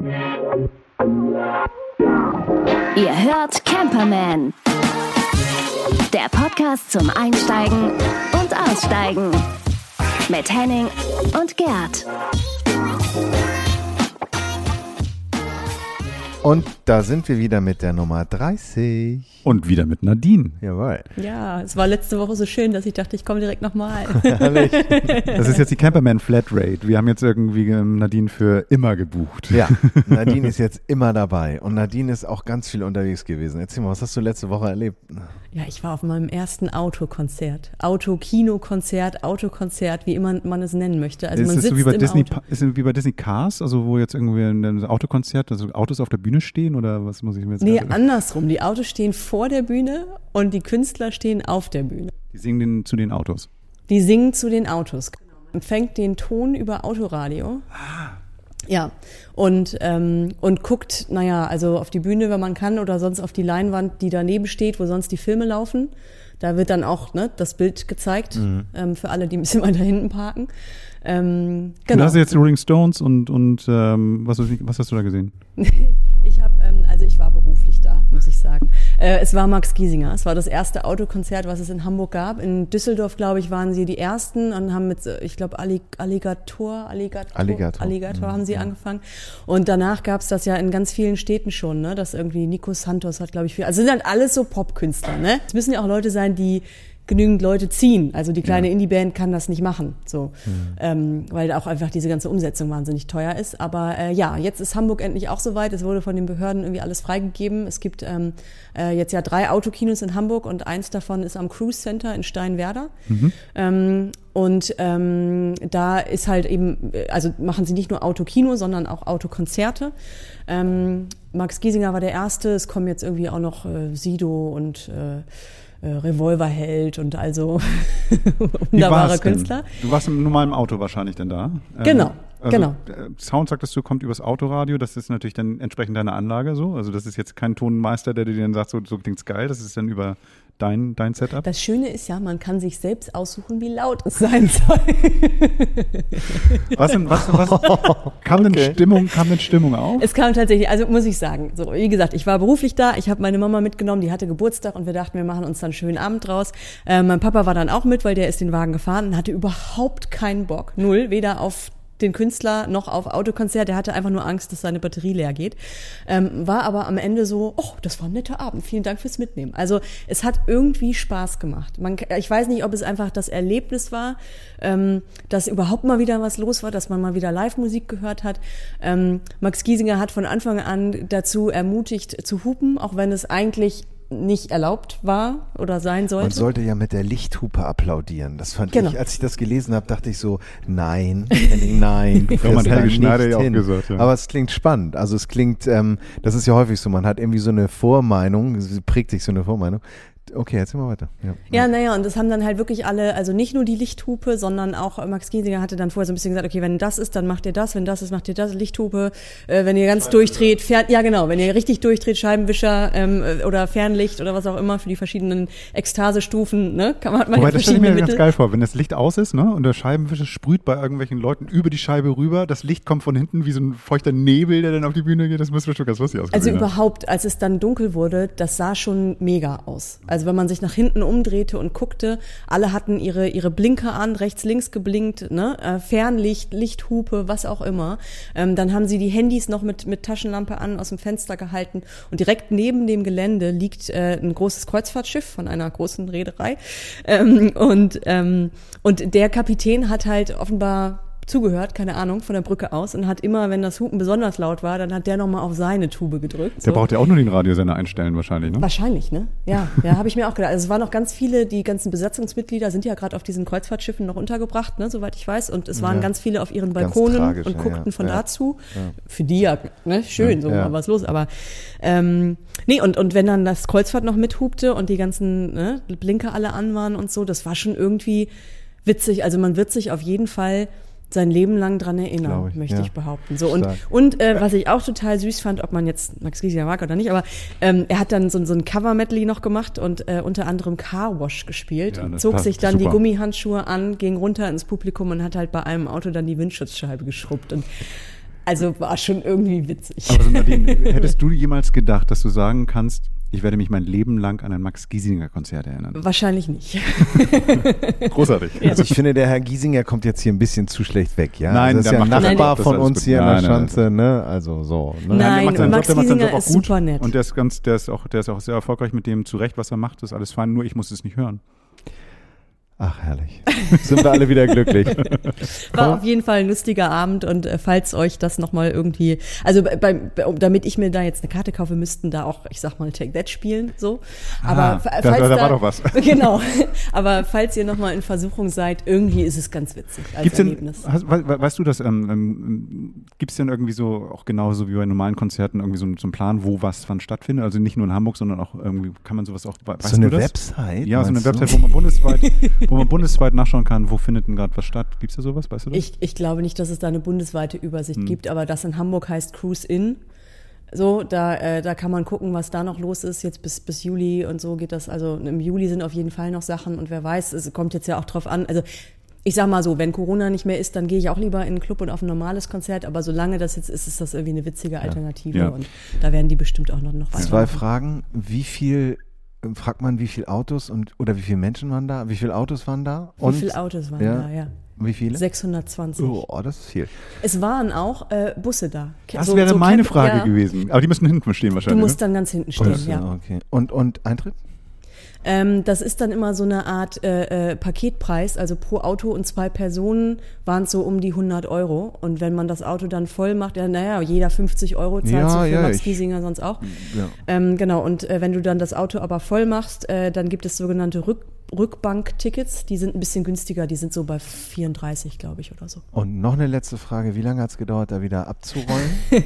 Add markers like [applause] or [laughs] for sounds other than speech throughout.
Ihr hört Camperman. Der Podcast zum Einsteigen und Aussteigen. Mit Henning und Gerd. Und da sind wir wieder mit der Nummer 30. Und wieder mit Nadine. Jawohl. Ja, es war letzte Woche so schön, dass ich dachte, ich komme direkt nochmal. [laughs] Herrlich. Das ist jetzt die Camperman Flatrate. Wir haben jetzt irgendwie ähm, Nadine für immer gebucht. Ja, [laughs] Nadine ist jetzt immer dabei. Und Nadine ist auch ganz viel unterwegs gewesen. Erzähl mal, was hast du letzte Woche erlebt? Ja, ich war auf meinem ersten Autokonzert. Auto-Kino-Konzert, Autokonzert, wie immer man es nennen möchte. Also ist man es sitzt so wie bei im Disney, Auto. Ist es wie bei Disney Cars, also wo jetzt irgendwie ein Autokonzert, also Autos auf der Bühne stehen oder was muss ich mir jetzt Nee, gerade- andersrum. Die Autos stehen vor der Bühne und die Künstler stehen auf der Bühne. Die singen den, zu den Autos. Die singen zu den Autos. Empfängt den Ton über Autoradio. Ja, und, ähm, und guckt, naja, also auf die Bühne, wenn man kann, oder sonst auf die Leinwand, die daneben steht, wo sonst die Filme laufen. Da wird dann auch ne, das Bild gezeigt, ähm, für alle, die ein bisschen [laughs] weiter hinten parken. Ähm, Du genau. hast jetzt Rolling Stones und, und ähm, was, was hast du da gesehen? [laughs] Ich habe, ähm, Äh, es war Max Giesinger. Es war das erste Autokonzert, was es in Hamburg gab. In Düsseldorf, glaube ich, waren sie die ersten und haben mit, ich glaube, Allig Alligator, Alligator, Alligator. Alligator haben sie angefangen. Und danach gab es das ja in ganz vielen Städten schon, ne? Das irgendwie Nico Santos hat, glaube ich, viel. Also sind halt alles so Popkünstler, ne? Es müssen ja auch Leute sein, die genügend Leute ziehen. Also die kleine Indie-Band kann das nicht machen, so, ähm, weil auch einfach diese ganze Umsetzung wahnsinnig teuer ist. Aber äh, ja, jetzt ist Hamburg endlich auch soweit. Es wurde von den Behörden irgendwie alles freigegeben. Es gibt ähm, äh, jetzt ja drei Autokinos in Hamburg und eins davon ist am Cruise Center in Steinwerder. Ähm, und ähm, da ist halt eben, äh, also machen sie nicht nur Autokino, sondern auch Autokonzerte. Ähm, Max Giesinger war der erste. Es kommen jetzt irgendwie auch noch äh, Sido und äh, äh, Revolverheld und also [laughs] Wie wunderbare war's denn? Künstler. Du warst im normalen Auto wahrscheinlich denn da. Ähm, Genau, also, genau. äh, Sound sagtest du, kommt übers Autoradio. Das ist natürlich dann entsprechend deine Anlage so. Also das ist jetzt kein Tonmeister, der dir dann sagt, so, so klingt's geil. Das ist dann über dein, dein Setup. Das Schöne ist ja, man kann sich selbst aussuchen, wie laut es sein soll. Was, denn, was, was kam, denn Stimmung, kam denn Stimmung auf? Es kam tatsächlich, also muss ich sagen, so wie gesagt, ich war beruflich da, ich habe meine Mama mitgenommen, die hatte Geburtstag und wir dachten, wir machen uns dann einen schönen Abend draus. Äh, mein Papa war dann auch mit, weil der ist den Wagen gefahren und hatte überhaupt keinen Bock, null, weder auf den Künstler noch auf Autokonzert. Der hatte einfach nur Angst, dass seine Batterie leer geht. Ähm, war aber am Ende so, oh, das war ein netter Abend. Vielen Dank fürs Mitnehmen. Also es hat irgendwie Spaß gemacht. Man, ich weiß nicht, ob es einfach das Erlebnis war, ähm, dass überhaupt mal wieder was los war, dass man mal wieder Live-Musik gehört hat. Ähm, Max Giesinger hat von Anfang an dazu ermutigt zu hupen, auch wenn es eigentlich nicht erlaubt war oder sein Man sollte. sollte ja mit der Lichthupe applaudieren. Das fand Genau. ich, als ich das gelesen habe, dachte ich so, nein, Henning, [laughs] nein, du fährst da nicht ja auch hin. gesagt, ja. Aber es klingt spannend. Also es klingt, ähm, das ist ja häufig so, man hat irgendwie so eine Vormeinung, prägt sich so eine Vormeinung. Okay, erzähl mal weiter. Ja, Ja, naja, und das haben dann halt wirklich alle, also nicht nur die Lichthupe, sondern auch Max Giesinger hatte dann vorher so ein bisschen gesagt, okay, wenn das ist, dann macht ihr das, wenn das ist, macht ihr das, Lichthupe, äh, wenn ihr ganz durchdreht, Fern, ja genau, wenn ihr richtig durchdreht, Scheibenwischer ähm, äh, oder Fernlicht oder was auch immer für die verschiedenen Ekstasestufen, ne, kann man, hat man Wobei, ja das stelle ich mir verschiedene ganz Mittel. geil vor, wenn das Licht aus ist, ne, und der Scheibenwischer sprüht bei irgendwelchen Leuten über die Scheibe rüber, das Licht kommt von hinten wie so ein feuchter Nebel, der dann auf die Bühne geht, das müsste schon ganz lustig Also ausgesehen haben. überhaupt, als es dann dunkel wurde, das sah schon mega aus. Also wenn man sich nach hinten umdrehte und guckte, alle hatten ihre, ihre Blinker an, rechts, links geblinkt, ne? äh, Fernlicht, Lichthupe, was auch immer. Ähm, dann haben sie die Handys noch mit, mit Taschenlampe an aus dem Fenster gehalten und direkt neben dem Gelände liegt äh, ein großes Kreuzfahrtschiff von einer großen Reederei. Ähm, und, ähm, und der Kapitän hat halt offenbar zugehört, keine Ahnung, von der Brücke aus und hat immer, wenn das Hupen besonders laut war, dann hat der nochmal auf seine Tube gedrückt. Der so. braucht ja auch nur den Radiosender einstellen wahrscheinlich, ne? Wahrscheinlich, ne? Ja, ja, habe ich mir auch gedacht. Also es waren noch ganz viele, die ganzen Besatzungsmitglieder sind ja gerade auf diesen Kreuzfahrtschiffen noch untergebracht, ne, soweit ich weiß. Und es waren Ja. ganz viele auf ihren Balkonen tragisch, und guckten ja. von Ja. da zu. Für die ja, ne, schön, so mal was los. Aber ähm, nee, und, und wenn dann das Kreuzfahrt noch mithupte und die ganzen ne, Blinker alle an waren und so, das war schon irgendwie witzig. Also man wird sich auf jeden Fall sein Leben lang dran erinnern, ich, möchte ja. ich behaupten. So und Stark. und äh, was ich auch total süß fand, ob man jetzt Max Giesinger mag oder nicht, aber ähm, er hat dann so, so ein Cover-Medley noch gemacht und äh, unter anderem Car Wash gespielt, Ja, zog sich dann die super. Gummihandschuhe an, ging runter ins Publikum und hat halt bei einem Auto dann die Windschutzscheibe geschrubbt und Also war schon irgendwie witzig. Aber so Nadine, [laughs] hättest du jemals gedacht, dass du sagen kannst, ich werde mich mein Leben lang an ein Max Giesinger Konzert erinnern? Wahrscheinlich nicht. [laughs] Großartig. Also ich finde, der Herr Giesinger kommt jetzt hier ein bisschen zu schlecht weg, ja? Nein, das ist der ja ein macht das Nachbar von Das uns hier gut. in der Nein, nein, Schanze, ne? Also so. Ne? Nein, der macht seinen Max Job, Giesinger ist gut. super nett. Und der ist ganz, der ist auch, der ist auch sehr erfolgreich mit dem zurecht, was er macht, das ist alles fein, nur ich muss es nicht hören. Ach, herrlich. [laughs] Sind wir alle wieder glücklich. [laughs] War auf jeden Fall ein lustiger Abend und äh, falls euch das nochmal irgendwie, also bei, bei, damit ich mir da jetzt eine Karte kaufe, müssten da auch, ich sag mal, Take That spielen, so. Aber Ah, fa- da- falls da war doch was. [laughs] Genau. Aber falls ihr nochmal in Versuchung seid, irgendwie ist es ganz witzig als Gibt's denn, Erlebnis. hast, we, we- weißt du das, ähm, ähm, gibt es denn irgendwie so, auch genauso wie bei normalen Konzerten, irgendwie so, einen- so einen Plan, wo was wann stattfindet? Also nicht nur in Hamburg, sondern auch irgendwie, kann man sowas auch, we- weißt so eine du das? Website? Ja, so eine? Website, wo man bundesweit, wo man bundesweit nachschauen kann, wo findet denn gerade was statt. Gibt es da sowas, weißt du das? Ich, ich glaube nicht, dass es da eine bundesweite Hm. Übersicht gibt, aber das in Hamburg heißt Cruise In. So, da, äh, da kann man gucken, was da noch los ist. Jetzt bis, bis Juli und so geht das. Also im Juli sind auf jeden Fall noch Sachen und wer weiß, es kommt jetzt ja auch drauf an. Also ich sag mal so, wenn Corona nicht mehr ist, dann gehe ich auch lieber in einen Club und auf ein normales Konzert. Aber solange das jetzt ist, ist das irgendwie eine witzige Alternative Ja. und da werden die bestimmt auch noch, noch weiter. Zwei Fragen. Wie viel, fragt man, wie viele Autos und, oder wie viele Menschen waren da? Wie viele Autos waren da? Wie Und viele Autos waren ja. da? Ja. wie viele? 620. Oh, das ist viel. Es waren auch äh, Busse da. Das So- wäre so meine Camp- Frage ja, gewesen. Aber die müssen hinten stehen Du wahrscheinlich. musst ne? dann ganz hinten stehen, Das, ja. Okay. Und, und Eintritt? Ähm, das ist dann immer so eine Art äh, äh, Paketpreis, also pro Auto und zwei Personen waren es so um die 100 Euro. Und wenn man das Auto dann voll macht, ja, naja, jeder 50 Euro zahlt Ja, so für ja, Max Giesinger sonst auch. Ja. Ähm, genau, und äh, wenn du dann das Auto aber voll machst, äh, dann gibt es sogenannte Rück Rückbanktickets, die sind ein bisschen günstiger, die sind so bei 34, glaube ich, oder so. Und noch eine letzte Frage. Wie lange hat es gedauert, da wieder abzurollen? [laughs]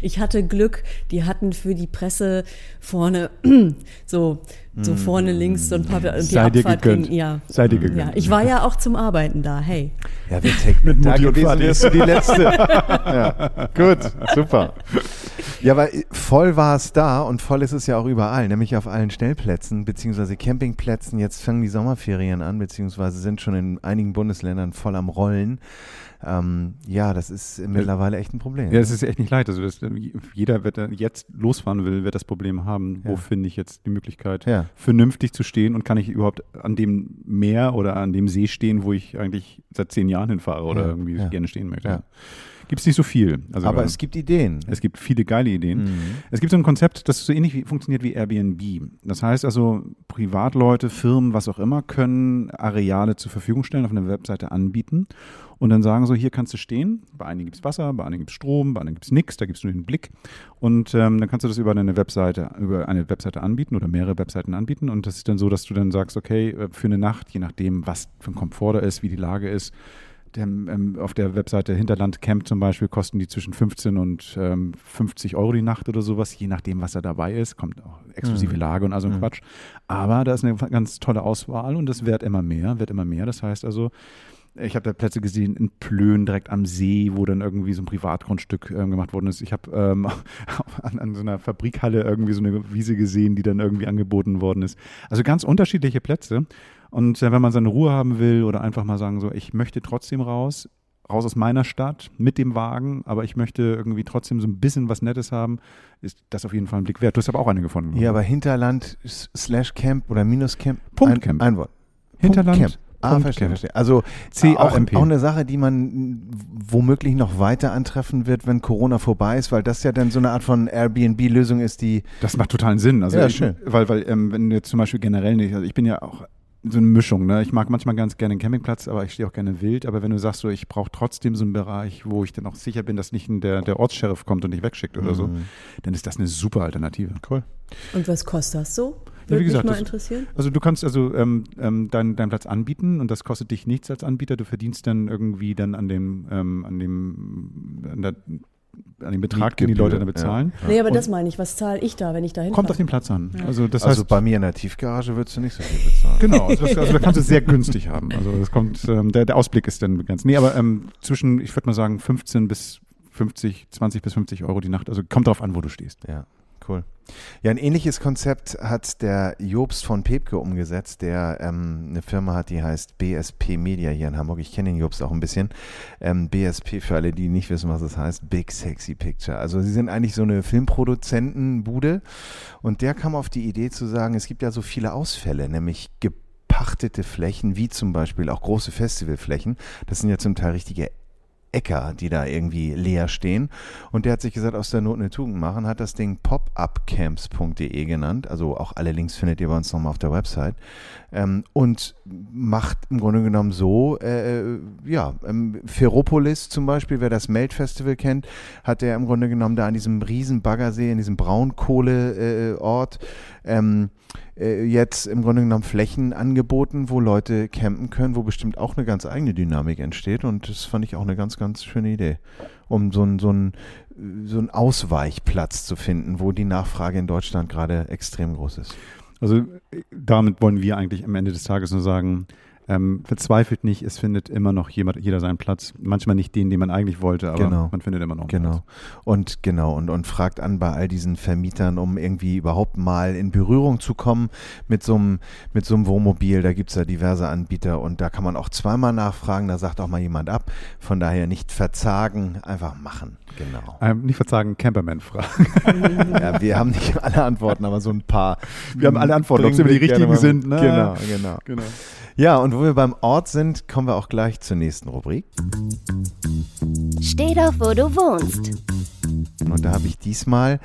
Ich hatte Glück, die hatten für die Presse vorne, [clears throat] so, so vorne links so ein paar, die Sei dir Abfahrt gegönnt. ging, ja. Sei dir gegönnt. Ja, ich war ja auch zum Arbeiten da, hey. Ja, wir Technik. [laughs] Da Mutti und gewesen Vati. wärst du die letzte. [laughs] ja, gut, super. Ja, aber voll war es da und voll ist es ja auch überall, nämlich auf allen Stellplätzen beziehungsweise Campingplätzen. Jetzt fangen die Sommerferien an, beziehungsweise sind schon in einigen Bundesländern voll am Rollen. Ähm, ja, das ist mittlerweile echt ein Problem. Ja, es ist echt nicht leicht. Also das, jeder, da jetzt losfahren will, wird das Problem haben. Wo Ja. finde ich jetzt die Möglichkeit, Ja. vernünftig zu stehen und kann ich überhaupt an dem Meer oder an dem See stehen, wo ich eigentlich seit zehn Jahren hinfahre oder Ja, irgendwie gerne stehen möchte. Gibt es nicht so viel. Also, aber äh, es gibt Ideen. es gibt viele geile Ideen. Mhm. Es gibt so ein Konzept, das so ähnlich wie, funktioniert wie Airbnb. Das heißt also, Privatleute, Firmen, was auch immer, können Areale zur Verfügung stellen, auf einer Webseite anbieten und dann sagen so, hier kannst du stehen. Bei einigen gibt es Wasser, bei einigen gibt es Strom, bei einigen gibt es nichts, da gibst du nur den Blick. Und ähm, dann kannst du das über eine Webseite, über eine Webseite anbieten oder mehrere Webseiten anbieten. Und das ist dann so, dass du dann sagst, okay, äh, für eine Nacht, je nachdem, was für ein Komfort da ist, wie die Lage ist, der, ähm, auf der Webseite Hinterland Camp zum Beispiel kosten die zwischen 15 und ähm, 50 Euro die Nacht oder sowas, je nachdem, was da dabei ist. Kommt auch exklusive Mhm. Lage und also ein Mhm. Quatsch. Aber da ist eine ganz tolle Auswahl und das wird immer mehr, wird immer mehr. Das heißt also, ich habe da Plätze gesehen in Plön, direkt am See, wo dann irgendwie so ein Privatgrundstück ähm, gemacht worden ist. Ich habe ähm, [laughs] an, an so einer Fabrikhalle irgendwie so eine Wiese gesehen, die dann irgendwie angeboten worden ist. Also ganz unterschiedliche Plätze. Und äh, wenn man seine Ruhe haben will oder einfach mal sagen, so, ich möchte trotzdem raus, raus aus meiner Stadt mit dem Wagen, aber ich möchte irgendwie trotzdem so ein bisschen was Nettes haben, ist das auf jeden Fall ein Blick wert. Du hast aber auch eine gefunden. Ja, aber Hinterland slash Camp oder minus Camp. Punkt ein, Camp. Ein Wort. Hinterland. Camp. Ah, verstehe, verstehe. Also C-A-M-P. auch, auch eine Sache, die man womöglich noch weiter antreffen wird, wenn Corona vorbei ist, weil das ja dann so eine Art von Airbnb-Lösung ist, die Das macht totalen Sinn. Also Ja, ich, schön. Weil, weil ähm, wenn du jetzt zum Beispiel generell nicht, also ich bin ja auch so eine Mischung, ne? Ich mag manchmal ganz gerne einen Campingplatz, aber ich stehe auch gerne wild. Aber wenn du sagst, so, ich brauche trotzdem so einen Bereich, wo ich dann auch sicher bin, dass nicht der, der Ortssheriff kommt und dich wegschickt oder so, Mhm. dann ist das eine super Alternative. Cool. Und was kostet das so? Ja, Würde wie gesagt, mich mal das- interessieren. Also du kannst also ähm, ähm, deinen deinen Platz anbieten und das kostet dich nichts als Anbieter. Du verdienst dann irgendwie dann an dem, ähm, an dem, an, der, an dem Betrag, den die Leute dann bezahlen. Ja. Nee, aber Und- das meine ich. Was zahle ich da, wenn ich da hinfahre? Kommt auf den Platz an. Also das also heißt, bei mir in der Tiefgarage würdest du nicht so viel bezahlen. Genau, also, das, also da kannst du es sehr [laughs] günstig haben. Also das kommt, ähm, der, der Ausblick ist dann begrenzt. Nee, aber ähm, zwischen, ich würde mal sagen, 15 bis 50, 20 bis 50 Euro die Nacht. Also kommt darauf an, wo du stehst. Ja, Cool. Ja, ein ähnliches Konzept hat der Jobst von Pepke umgesetzt, der ähm, eine Firma hat, die heißt BSP Media hier in Hamburg. Ich kenne den Jobst auch ein bisschen. Ähm, BSP für alle, die nicht wissen, was es heißt, Big Sexy Picture. Also sie sind eigentlich so eine Filmproduzentenbude und der kam auf die Idee zu sagen, es gibt ja so viele Ausfälle, nämlich gepachtete Flächen, wie zum Beispiel auch große Festivalflächen. Das sind ja zum Teil richtige Äcker, die da irgendwie leer stehen. Und der hat sich gesagt, aus der Not eine Tugend machen, hat das Ding popupcamps.de genannt. Also auch alle Links findet ihr bei uns nochmal auf der Website. Ähm, und macht im Grunde genommen so, äh, ja, ähm, Ferropolis zum Beispiel, wer das Melt-Festival kennt, hat der im Grunde genommen da an diesem riesen Baggersee, in diesem Braunkohleort, äh, ähm, äh, jetzt im Grunde genommen Flächen angeboten, wo Leute campen können, wo bestimmt auch eine ganz eigene Dynamik entsteht. Und das fand ich auch eine ganz, ganz schöne Idee, um so einen so so ein Ausweichplatz zu finden, wo die Nachfrage in Deutschland gerade extrem groß ist. Also damit wollen wir eigentlich am Ende des Tages nur sagen, ähm, verzweifelt nicht, es findet immer noch jemand, jeder seinen Platz. Manchmal nicht den, den man eigentlich wollte, aber Genau. man findet immer noch einen Genau. Platz. Und genau, und, und fragt an bei all diesen Vermietern, um irgendwie überhaupt mal in Berührung zu kommen mit so einem, mit so einem Wohnmobil. Da gibt's ja diverse Anbieter und da kann man auch zweimal nachfragen, da sagt auch mal jemand ab. Von daher nicht verzagen, einfach machen. Genau. Ähm, nicht verzagen, Camperman fragen. [laughs] Ja, wir haben nicht alle Antworten, aber so ein paar. Wir haben alle Antworten, ob sie aber die richtigen sind, ne? Genau, genau. genau. Ja, und wo wir beim Ort sind, kommen wir auch gleich zur nächsten Rubrik. Steh doch, wo du wohnst. Und da habe ich diesmal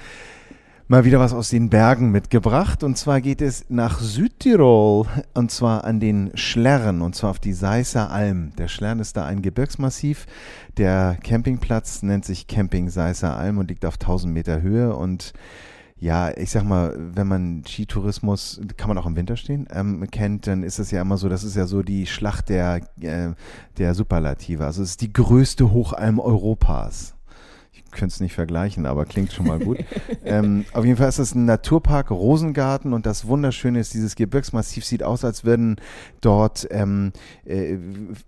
mal wieder was aus den Bergen mitgebracht. Und zwar geht es nach Südtirol und zwar an den Schlern und zwar auf die Seisser Alm. Der Schlern ist da ein Gebirgsmassiv. Der Campingplatz nennt sich Camping Seisser Alm und liegt auf 1000 Meter Höhe und ja, ich sag mal, wenn man Skitourismus, kann man auch im Winter stehen, ähm, kennt, dann ist es ja immer so, das ist ja so die Schlacht der, äh, der Superlative. Also es ist die größte Hochalm Europas. Könnte es nicht vergleichen, aber klingt schon mal gut. ähm, auf jeden Fall ist es ein Naturpark Rosengarten und das Wunderschöne ist, dieses Gebirgsmassiv sieht aus, als würden dort ähm, äh,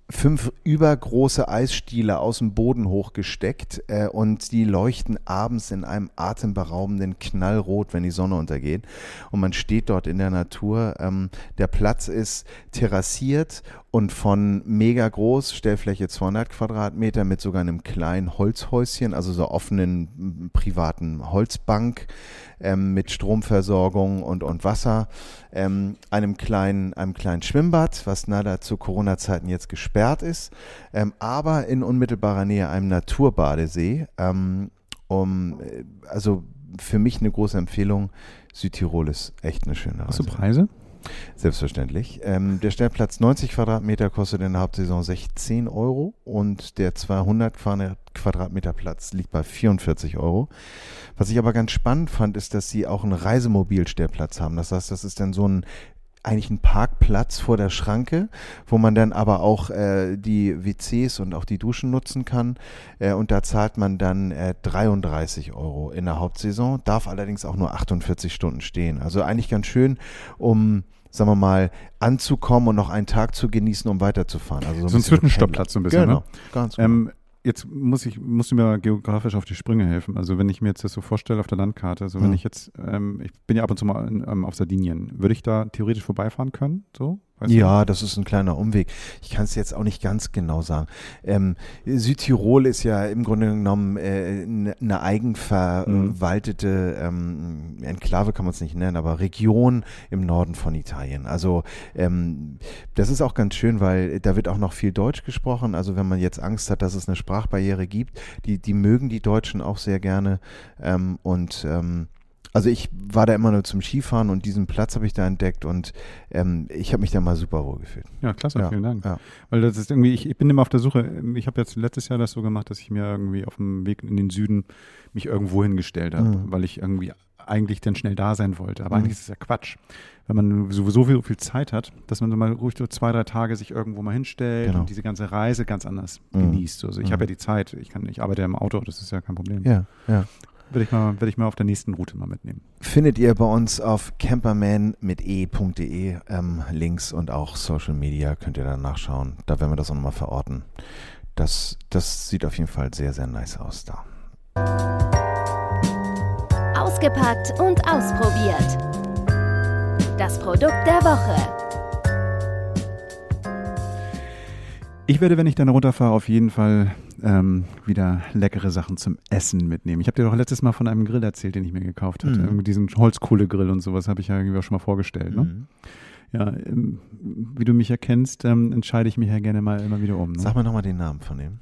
fünf übergroße Eisstiele aus dem Boden hochgesteckt äh, und die leuchten abends in einem atemberaubenden Knallrot, wenn die Sonne untergeht. Und man steht dort in der Natur. Ähm, der Platz ist terrassiert und von mega groß, Stellfläche 200 Quadratmeter mit sogar einem kleinen Holzhäuschen, also so offenen privaten Holzbank ähm, mit Stromversorgung und, und Wasser, ähm, einem, kleinen, einem kleinen Schwimmbad, was leider zu Corona-Zeiten jetzt gesperrt ist, ähm, aber in unmittelbarer Nähe einem Naturbadesee. Ähm, um, äh, also für mich eine große Empfehlung. Südtirol ist echt eine schöne Hast du Reise. Preise? Selbstverständlich. Ähm, der Stellplatz 90 Quadratmeter kostet in der Hauptsaison 16 Euro und der 200 Quadrat- Quadratmeter Platz liegt bei 44 Euro. Was ich aber ganz spannend fand, ist, dass sie auch einen Reisemobilstellplatz haben. Das heißt, das ist dann so ein eigentlich ein Parkplatz vor der Schranke, wo man dann aber auch äh, die WCs und auch die Duschen nutzen kann. Äh, und da zahlt man dann äh, 33 Euro in der Hauptsaison, darf allerdings auch nur 48 Stunden stehen. Also eigentlich ganz schön, um sagen wir mal, anzukommen und noch einen Tag zu genießen, um weiterzufahren. Also So ein bisschen Zwischenstoppplatz so ein bisschen, Genau, ne? ganz genau. Ähm, jetzt muss ich, musst du mir geografisch auf die Sprünge helfen. Also wenn ich mir jetzt das so vorstelle auf der Landkarte, so wenn Hm. ich jetzt, ähm, ich bin ja ab und zu mal in, ähm, auf Sardinien, würde ich da theoretisch vorbeifahren können? So? Weißt du? Ja, das ist ein kleiner Umweg. Ich kann es jetzt auch nicht ganz genau sagen. Ähm, Südtirol ist ja im Grunde genommen äh, eine ne eigenverwaltete ähm, Enklave, kann man es nicht nennen, aber Region im Norden von Italien. Also ähm, das ist auch ganz schön, weil da wird auch noch viel Deutsch gesprochen. Also wenn man jetzt Angst hat, dass es eine Sprachbarriere gibt, die, die mögen die Deutschen auch sehr gerne. Ähm, und ähm, also ich war da immer nur zum Skifahren und diesen Platz habe ich da entdeckt und ähm, ich habe mich da mal super wohl gefühlt. Ja, klasse, Ja, vielen Dank. ja. Weil das ist irgendwie, ich, ich bin immer auf der Suche, ich habe jetzt letztes Jahr das so gemacht, dass ich mir irgendwie auf dem Weg in den Süden mich irgendwo hingestellt habe, Mhm. weil ich irgendwie eigentlich dann schnell da sein wollte. Aber Mhm. eigentlich ist es ja Quatsch. Wenn man sowieso viel, viel Zeit hat, dass man so mal ruhig so zwei, drei Tage sich irgendwo mal hinstellt Genau. und diese ganze Reise ganz anders Mhm. genießt. Also ich Mhm. habe ja die Zeit, ich kann, ich arbeite ja im Auto, das ist ja kein Problem. Ja, ja. Werde ich mal, werde ich mal auf der nächsten Route mal mitnehmen. Findet ihr bei uns auf camperman mit e.de ähm, Links und auch Social Media könnt ihr dann nachschauen. Da werden wir das auch nochmal verorten. Das, das sieht auf jeden Fall sehr, sehr nice aus da. ausgepackt und ausprobiert. Das Produkt der Woche. Ich werde, wenn ich dann runterfahre, auf jeden Fall ähm, wieder leckere Sachen zum Essen mitnehmen. Ich habe dir doch letztes Mal von einem Grill erzählt, den ich mir gekauft hatte. Mhm. Diesen Holzkohlegrill und sowas habe ich ja irgendwie auch schon mal vorgestellt. Ne? Mhm. Ja, ähm, wie du mich erkennst, ähm, entscheide ich mich ja gerne mal immer wieder um. Ne? Sag mal nochmal den Namen von dem.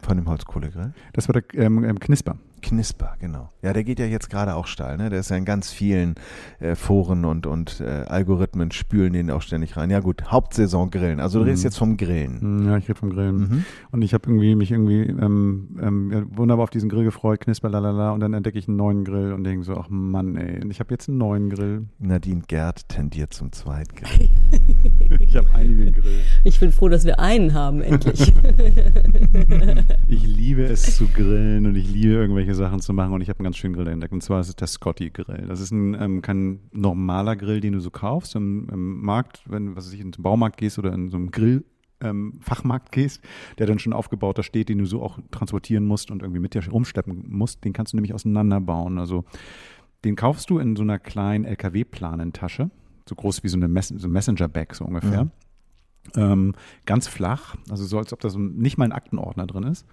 Von dem Holzkohlegrill. Das war der ähm, ähm, Knisper. Knisper, genau. Ja, der geht ja jetzt gerade auch steil. Ne? Der ist ja in ganz vielen äh, Foren und, und äh, Algorithmen spülen den auch ständig rein. Ja gut, Hauptsaison Grillen. Also du redest Mhm. jetzt vom Grillen. Hm, Ja, ich rede vom Grillen. Mhm. Und ich habe irgendwie mich irgendwie ähm, ähm, ja, wunderbar auf diesen Grill gefreut, Knisper, lalala, und dann entdecke ich einen neuen Grill und denke so, ach Mann, ey, und ich habe jetzt einen neuen Grill. Nadine Gerd tendiert zum Zweitgrill. [laughs] Ich habe einige Grill. Ich bin froh, dass wir einen haben, endlich. [laughs] Ich liebe es zu grillen und ich liebe irgendwelche Sachen zu machen und ich habe einen ganz schönen Grill entdeckt und zwar ist es der Scotty Grill. Das ist ein ähm, kein normaler Grill, den du so kaufst im, im Markt, wenn was weiß ich in den Baumarkt gehst oder in so einem Grill ähm, Fachmarkt gehst, der dann schon aufgebaut da steht, den du so auch transportieren musst und irgendwie mit dir rumschleppen musst, den kannst du nämlich auseinanderbauen. Also den kaufst du in so einer kleinen LKW-Planentasche, so groß wie so eine Mess so Messenger-Bag so ungefähr. Mhm. Ähm, ganz flach, also so als ob da so nicht mal ein Aktenordner drin ist.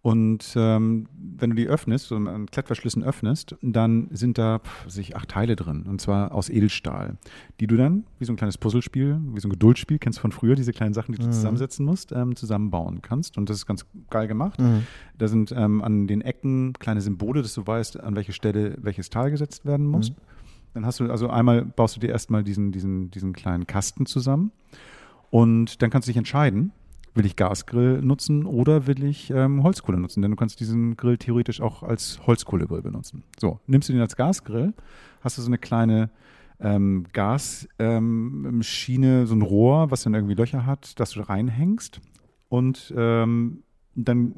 Und ähm, wenn du die öffnest, so einen Klettverschlüssen öffnest, dann sind da pf, sich acht Teile drin. Und zwar aus Edelstahl, die du dann, wie so ein kleines Puzzlespiel, wie so ein Geduldsspiel, kennst du von früher, diese kleinen Sachen, die du Mhm. zusammensetzen musst, ähm, zusammenbauen kannst. Und das ist ganz geil gemacht. Mhm. Da sind ähm, an den Ecken kleine Symbole, dass du weißt, an welche Stelle welches Teil gesetzt werden muss. Dann hast du, also einmal baust du dir erstmal diesen, diesen, diesen kleinen Kasten zusammen und dann kannst du dich entscheiden, will ich Gasgrill nutzen oder will ich ähm, Holzkohle nutzen? Denn du kannst diesen Grill theoretisch auch als Holzkohlegrill benutzen. So, nimmst du den als Gasgrill, hast du so eine kleine ähm, Gasschiene, so ein Rohr, was dann irgendwie Löcher hat, das du reinhängst und ähm, dann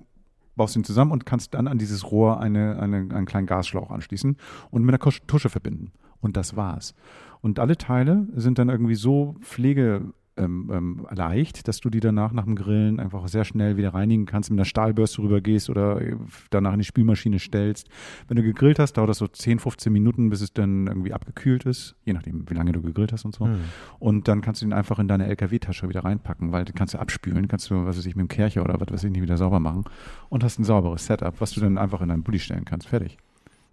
baust du ihn zusammen und kannst dann an dieses Rohr eine, eine, einen kleinen Gasschlauch anschließen und mit einer Tusche verbinden. Und das war's. Und alle Teile sind dann irgendwie so pflege ähm, ähm, leicht, dass du die danach nach dem Grillen einfach sehr schnell wieder reinigen kannst, mit einer Stahlbürste rübergehst oder äh, danach in die Spülmaschine stellst. Wenn du gegrillt hast, dauert das so 10, 15 Minuten, bis es dann irgendwie abgekühlt ist, je nachdem, wie lange du gegrillt hast und so. Mhm. Und dann kannst du ihn einfach in deine LKW-Tasche wieder reinpacken, weil den kannst du abspülen, kannst du, was weiß ich, mit dem Kercher oder was weiß ich nicht wieder sauber machen und hast ein sauberes Setup, was du dann einfach in deinen Bulli stellen kannst. Fertig.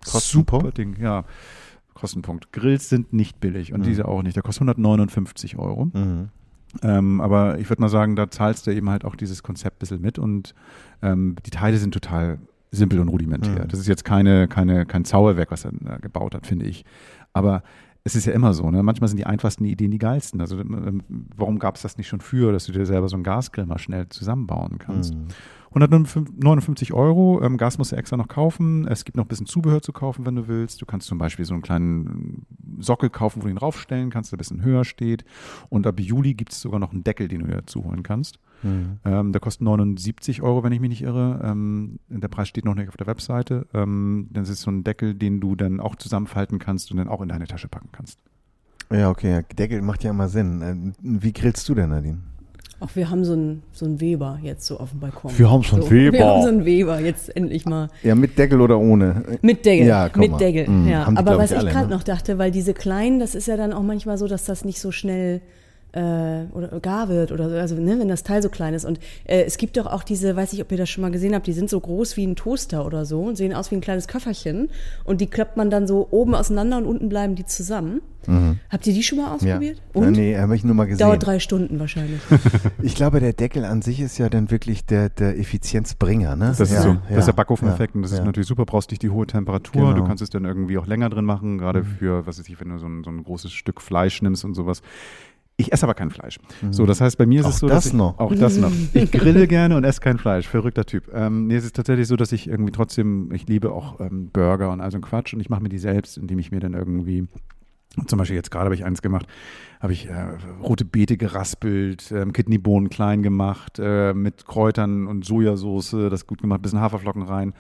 Kostenpunkt? Super Ding, ja. Kostenpunkt. Grills sind nicht billig und Mhm. diese auch nicht. Der kostet 159 Euro. Mhm. Ähm, aber ich würde mal sagen, da zahlst du eben halt auch dieses Konzept ein bisschen mit und ähm, die Teile sind total simpel und rudimentär. Mhm. Das ist jetzt keine, keine, kein Zauberwerk, was er äh, gebaut hat, finde ich. Aber es ist ja immer so, ne? Manchmal sind die einfachsten Ideen die geilsten. Also ähm, warum gab es das nicht schon früher, dass du dir selber so einen Gasgrill mal schnell zusammenbauen kannst? Mhm. 159 Euro, ähm, Gas musst du extra noch kaufen. Es gibt noch ein bisschen Zubehör zu kaufen, wenn du willst. Du kannst zum Beispiel so einen kleinen Sockel kaufen, wo du ihn raufstellen kannst, der ein bisschen höher steht. Und ab Juli gibt es sogar noch einen Deckel, den du dazu holen kannst. Mhm. Ähm, der kostet 79 Euro, wenn ich mich nicht irre. Ähm, der Preis steht noch nicht auf der Webseite. Ähm, das ist so ein Deckel, den du dann auch zusammenfalten kannst und dann auch in deine Tasche packen kannst. Ja, okay. Deckel macht ja immer Sinn. Ähm, Wie grillst du denn, Nadine? Auch wir haben so einen so einen Weber jetzt so auf dem Balkon. Wir haben so einen Weber. Wir haben so einen Weber, jetzt endlich mal. Ja, mit Deckel oder ohne? Mit Deckel. Ja, komm mit mal. Deckel. Mm, ja. Aber was ich, gerade ne? noch dachte, weil diese kleinen, das ist ja dann auch manchmal so, dass das nicht so schnell äh, oder gar wird oder so, also ne, wenn das Teil so klein ist. Und äh, es gibt doch auch diese, weiß ich, ob ihr das schon mal gesehen habt, die sind so groß wie ein Toaster oder so und sehen aus wie ein kleines Köfferchen und die klappt man dann so oben auseinander und unten bleiben die zusammen. Habt ihr die schon mal ausprobiert? Ja, Und? nee, habe ich nur mal gesehen. Dauert drei Stunden wahrscheinlich. [laughs] Ich glaube, der Deckel an sich ist ja dann wirklich der, der Effizienzbringer, ne? Das ja, ist so. ja, das ist der Backofeneffekt ja, und das ja. ist natürlich super. Brauchst nicht die hohe Temperatur. Genau. Du kannst es dann irgendwie auch länger drin machen, gerade für, was weiß ich, wenn du so ein, so ein großes Stück Fleisch nimmst und sowas. Ich esse aber kein Fleisch. So, das heißt, bei mir ist Auch es so, das dass ich, noch? auch das noch. [laughs] Ich grille gerne und esse kein Fleisch. Verrückter Typ. Ähm, nee, es ist tatsächlich so, dass ich irgendwie trotzdem, ich liebe auch ähm, Burger und all so ein Quatsch und ich mache mir die selbst, indem ich mir dann irgendwie zum Beispiel jetzt gerade habe ich eins gemacht, habe ich äh, rote Beete geraspelt, ähm, Kidneybohnen klein gemacht, äh, mit Kräutern und Sojasauce, das gut gemacht, bisschen Haferflocken rein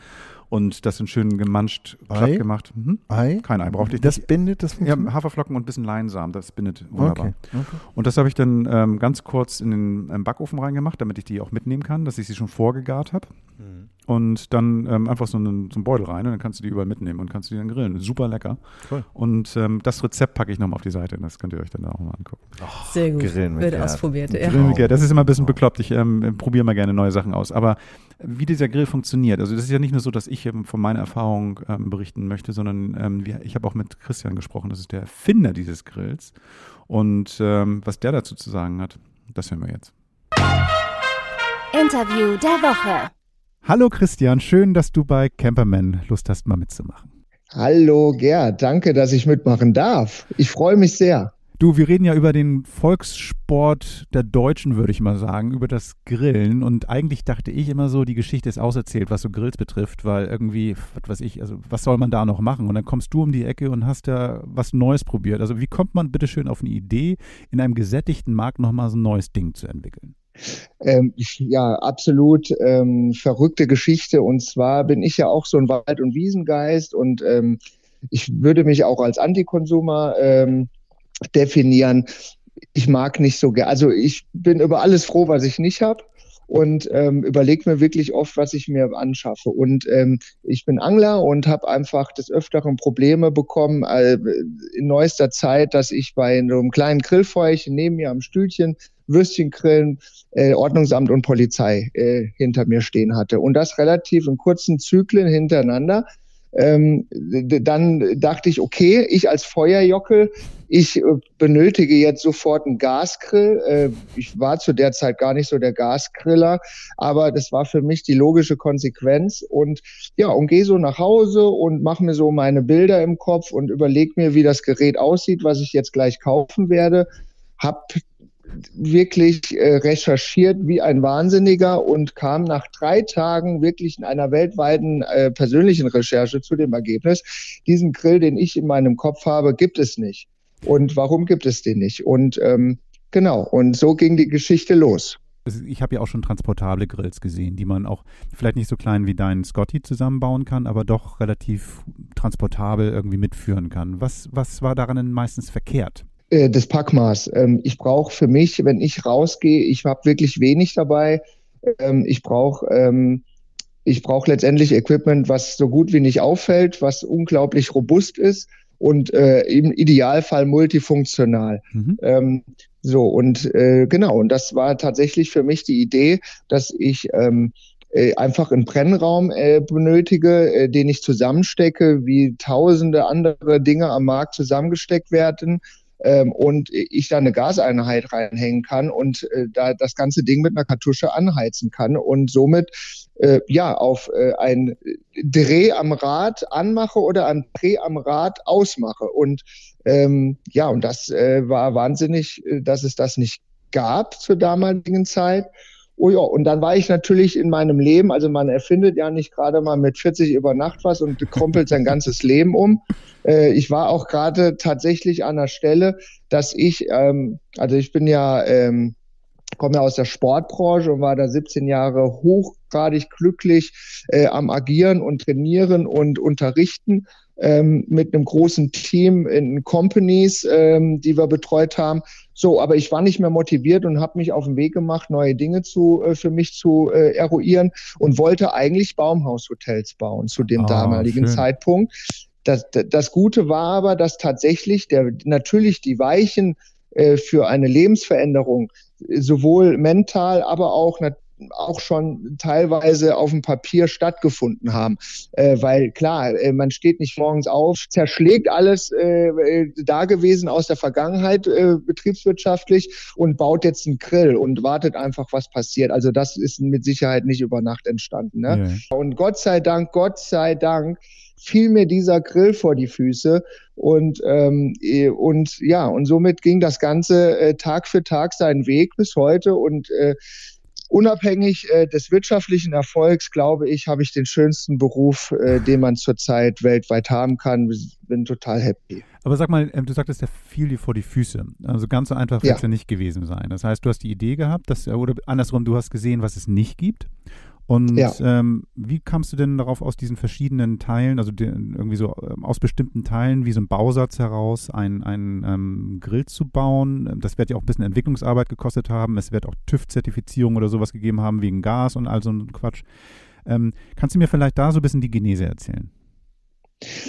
und das in schön gemanscht, Ei? glatt gemacht. Mhm. Ei? Kein Ei brauchte ich Das nicht. bindet, das Ja? Haferflocken und ein bisschen Leinsamen, das bindet wunderbar. Okay, okay. Und das habe ich dann ähm, ganz kurz in den ähm, Backofen reingemacht, damit ich die auch mitnehmen kann, dass ich sie schon vorgegart habe. Mhm. Und dann ähm, einfach so einen, so einen Beutel rein und dann kannst du die überall mitnehmen und kannst du die dann grillen. Super lecker. Cool. Und ähm, das Rezept packe ich nochmal auf die Seite, das könnt ihr euch dann auch mal angucken. Sehr gut. Grillen mit Wird Gerd. ausprobiert. Ja. Grillen mit Gerd, das ist immer ein bisschen bekloppt. Ich ähm, probiere mal gerne neue Sachen aus. Aber wie dieser Grill funktioniert, also das ist ja nicht nur so, dass ich ähm, von meiner Erfahrung ähm, berichten möchte, sondern ähm, wir, ich habe auch mit Christian gesprochen, das ist der Erfinder dieses Grills. Und ähm, was der dazu zu sagen hat, das hören wir jetzt. Interview der Woche. Hallo Christian, schön, dass du bei Camperman Lust hast, mal mitzumachen. Hallo Gerd, danke, dass ich mitmachen darf. Ich freue mich sehr. Du, wir reden ja über den Volkssport der Deutschen, würde ich mal sagen, über das Grillen. Und eigentlich dachte ich immer so, die Geschichte ist auserzählt, was so Grills betrifft, weil irgendwie, was weiß ich, also was soll man da noch machen? Und dann kommst du um die Ecke und hast da was Neues probiert. Also wie kommt man bitteschön auf eine Idee, in einem gesättigten Markt nochmal so ein neues Ding zu entwickeln? Ähm, [laughs] ja, absolut ähm, verrückte Geschichte. Und zwar bin ich ja auch so ein Wald- und Wiesengeist und ähm, ich würde mich auch als Antikonsumer ähm, definieren. Ich mag nicht so gerne, also ich bin über alles froh, was ich nicht habe und ähm, überlege mir wirklich oft, was ich mir anschaffe. Und ähm, ich bin Angler und habe einfach des Öfteren Probleme bekommen äh, in neuester Zeit, dass ich bei einem kleinen Grillfeuerchen neben mir am Stühlchen Würstchen grillen, äh, Ordnungsamt und Polizei äh, hinter mir stehen hatte. Und das relativ in kurzen Zyklen hintereinander. Ähm, dann dachte ich, okay, ich als Feuerjockel, ich äh, benötige jetzt sofort einen Gasgrill. Äh, ich war zu der Zeit gar nicht so der Gasgriller, aber das war für mich die logische Konsequenz. Und ja, und gehe so nach Hause und mache mir so meine Bilder im Kopf und überlege mir, wie das Gerät aussieht, was ich jetzt gleich kaufen werde. Hab wirklich äh, recherchiert wie ein Wahnsinniger und kam nach drei Tagen wirklich in einer weltweiten äh, persönlichen Recherche zu dem Ergebnis, diesen Grill, den ich in meinem Kopf habe, gibt es nicht. Und warum gibt es den nicht? Und ähm, genau, und so ging die Geschichte los. Ich habe ja auch schon transportable Grills gesehen, die man auch vielleicht nicht so klein wie deinen Scotty zusammenbauen kann, aber doch relativ transportabel irgendwie mitführen kann. Was, was war daran denn meistens verkehrt? Äh, das Packmaß. Ähm, ich brauche für mich, wenn ich rausgehe, ich habe wirklich wenig dabei. Ähm, ich brauche ähm, ich brauche letztendlich Equipment, was so gut wie nicht auffällt, was unglaublich robust ist und äh, im Idealfall multifunktional. Mhm. Ähm, so, und äh, genau, und das war tatsächlich für mich die Idee, dass ich ähm, äh, einfach einen Brennraum äh, benötige, äh, den ich zusammenstecke, wie tausende andere Dinge am Markt zusammengesteckt werden. Ähm, und ich da eine Gaseinheit reinhängen kann und äh, da das ganze Ding mit einer Kartusche anheizen kann und somit äh, ja auf äh, ein Dreh am Rad anmache oder ein Dreh am Rad ausmache. Und ähm, ja, und das äh, war wahnsinnig, äh, dass es das nicht gab zur damaligen Zeit. Oh ja, und dann war ich natürlich in meinem Leben, also man erfindet ja nicht gerade mal mit 40 über Nacht was und krumpelt sein ganzes Leben um. Äh, ich war auch gerade tatsächlich an der Stelle, dass ich, ähm, also ich bin ja, ähm, komme ja aus der Sportbranche und war da 17 Jahre hochgradig glücklich äh, am Agieren und Trainieren und Unterrichten ähm, mit einem großen Team in Companies, ähm, die wir betreut haben. So, aber ich war nicht mehr motiviert und habe mich auf den Weg gemacht, neue Dinge zu äh, für mich zu äh, eruieren und wollte eigentlich Baumhaushotels bauen zu dem Ah, damaligen schön. Zeitpunkt. Das, das Gute war aber, dass tatsächlich der, natürlich die Weichen äh, für eine Lebensveränderung äh, sowohl mental, aber auch nat- auch schon teilweise auf dem Papier stattgefunden haben. Äh, weil klar, äh, man steht nicht morgens auf, zerschlägt alles äh, äh, da gewesen aus der Vergangenheit äh, betriebswirtschaftlich und baut jetzt einen Grill und wartet einfach, was passiert. Also das ist mit Sicherheit nicht über Nacht entstanden. Ne? Ja. Und Gott sei Dank, Gott sei Dank fiel mir dieser Grill vor die Füße und ähm, eh, und ja und somit ging das Ganze äh, Tag für Tag seinen Weg bis heute und äh, unabhängig äh, des wirtschaftlichen Erfolgs glaube ich habe ich den schönsten Beruf, äh, den man zurzeit weltweit haben kann. Bin total happy. Aber sag mal, ähm, du sagtest, der fiel dir vor die Füße. Also ganz so einfach wird es Ja. ja nicht gewesen sein. Das heißt, du hast die Idee gehabt, dass, oder andersrum, du hast gesehen, was es nicht gibt Und ja. ähm, wie kamst du denn darauf, aus diesen verschiedenen Teilen, also den, irgendwie so ähm, aus bestimmten Teilen, wie so ein Bausatz heraus, einen ähm, Grill zu bauen? Das wird ja auch ein bisschen Entwicklungsarbeit gekostet haben. Es wird auch TÜV-Zertifizierung oder sowas gegeben haben wegen Gas und all so ein Quatsch. Ähm, kannst du mir vielleicht da so ein bisschen die Genese erzählen?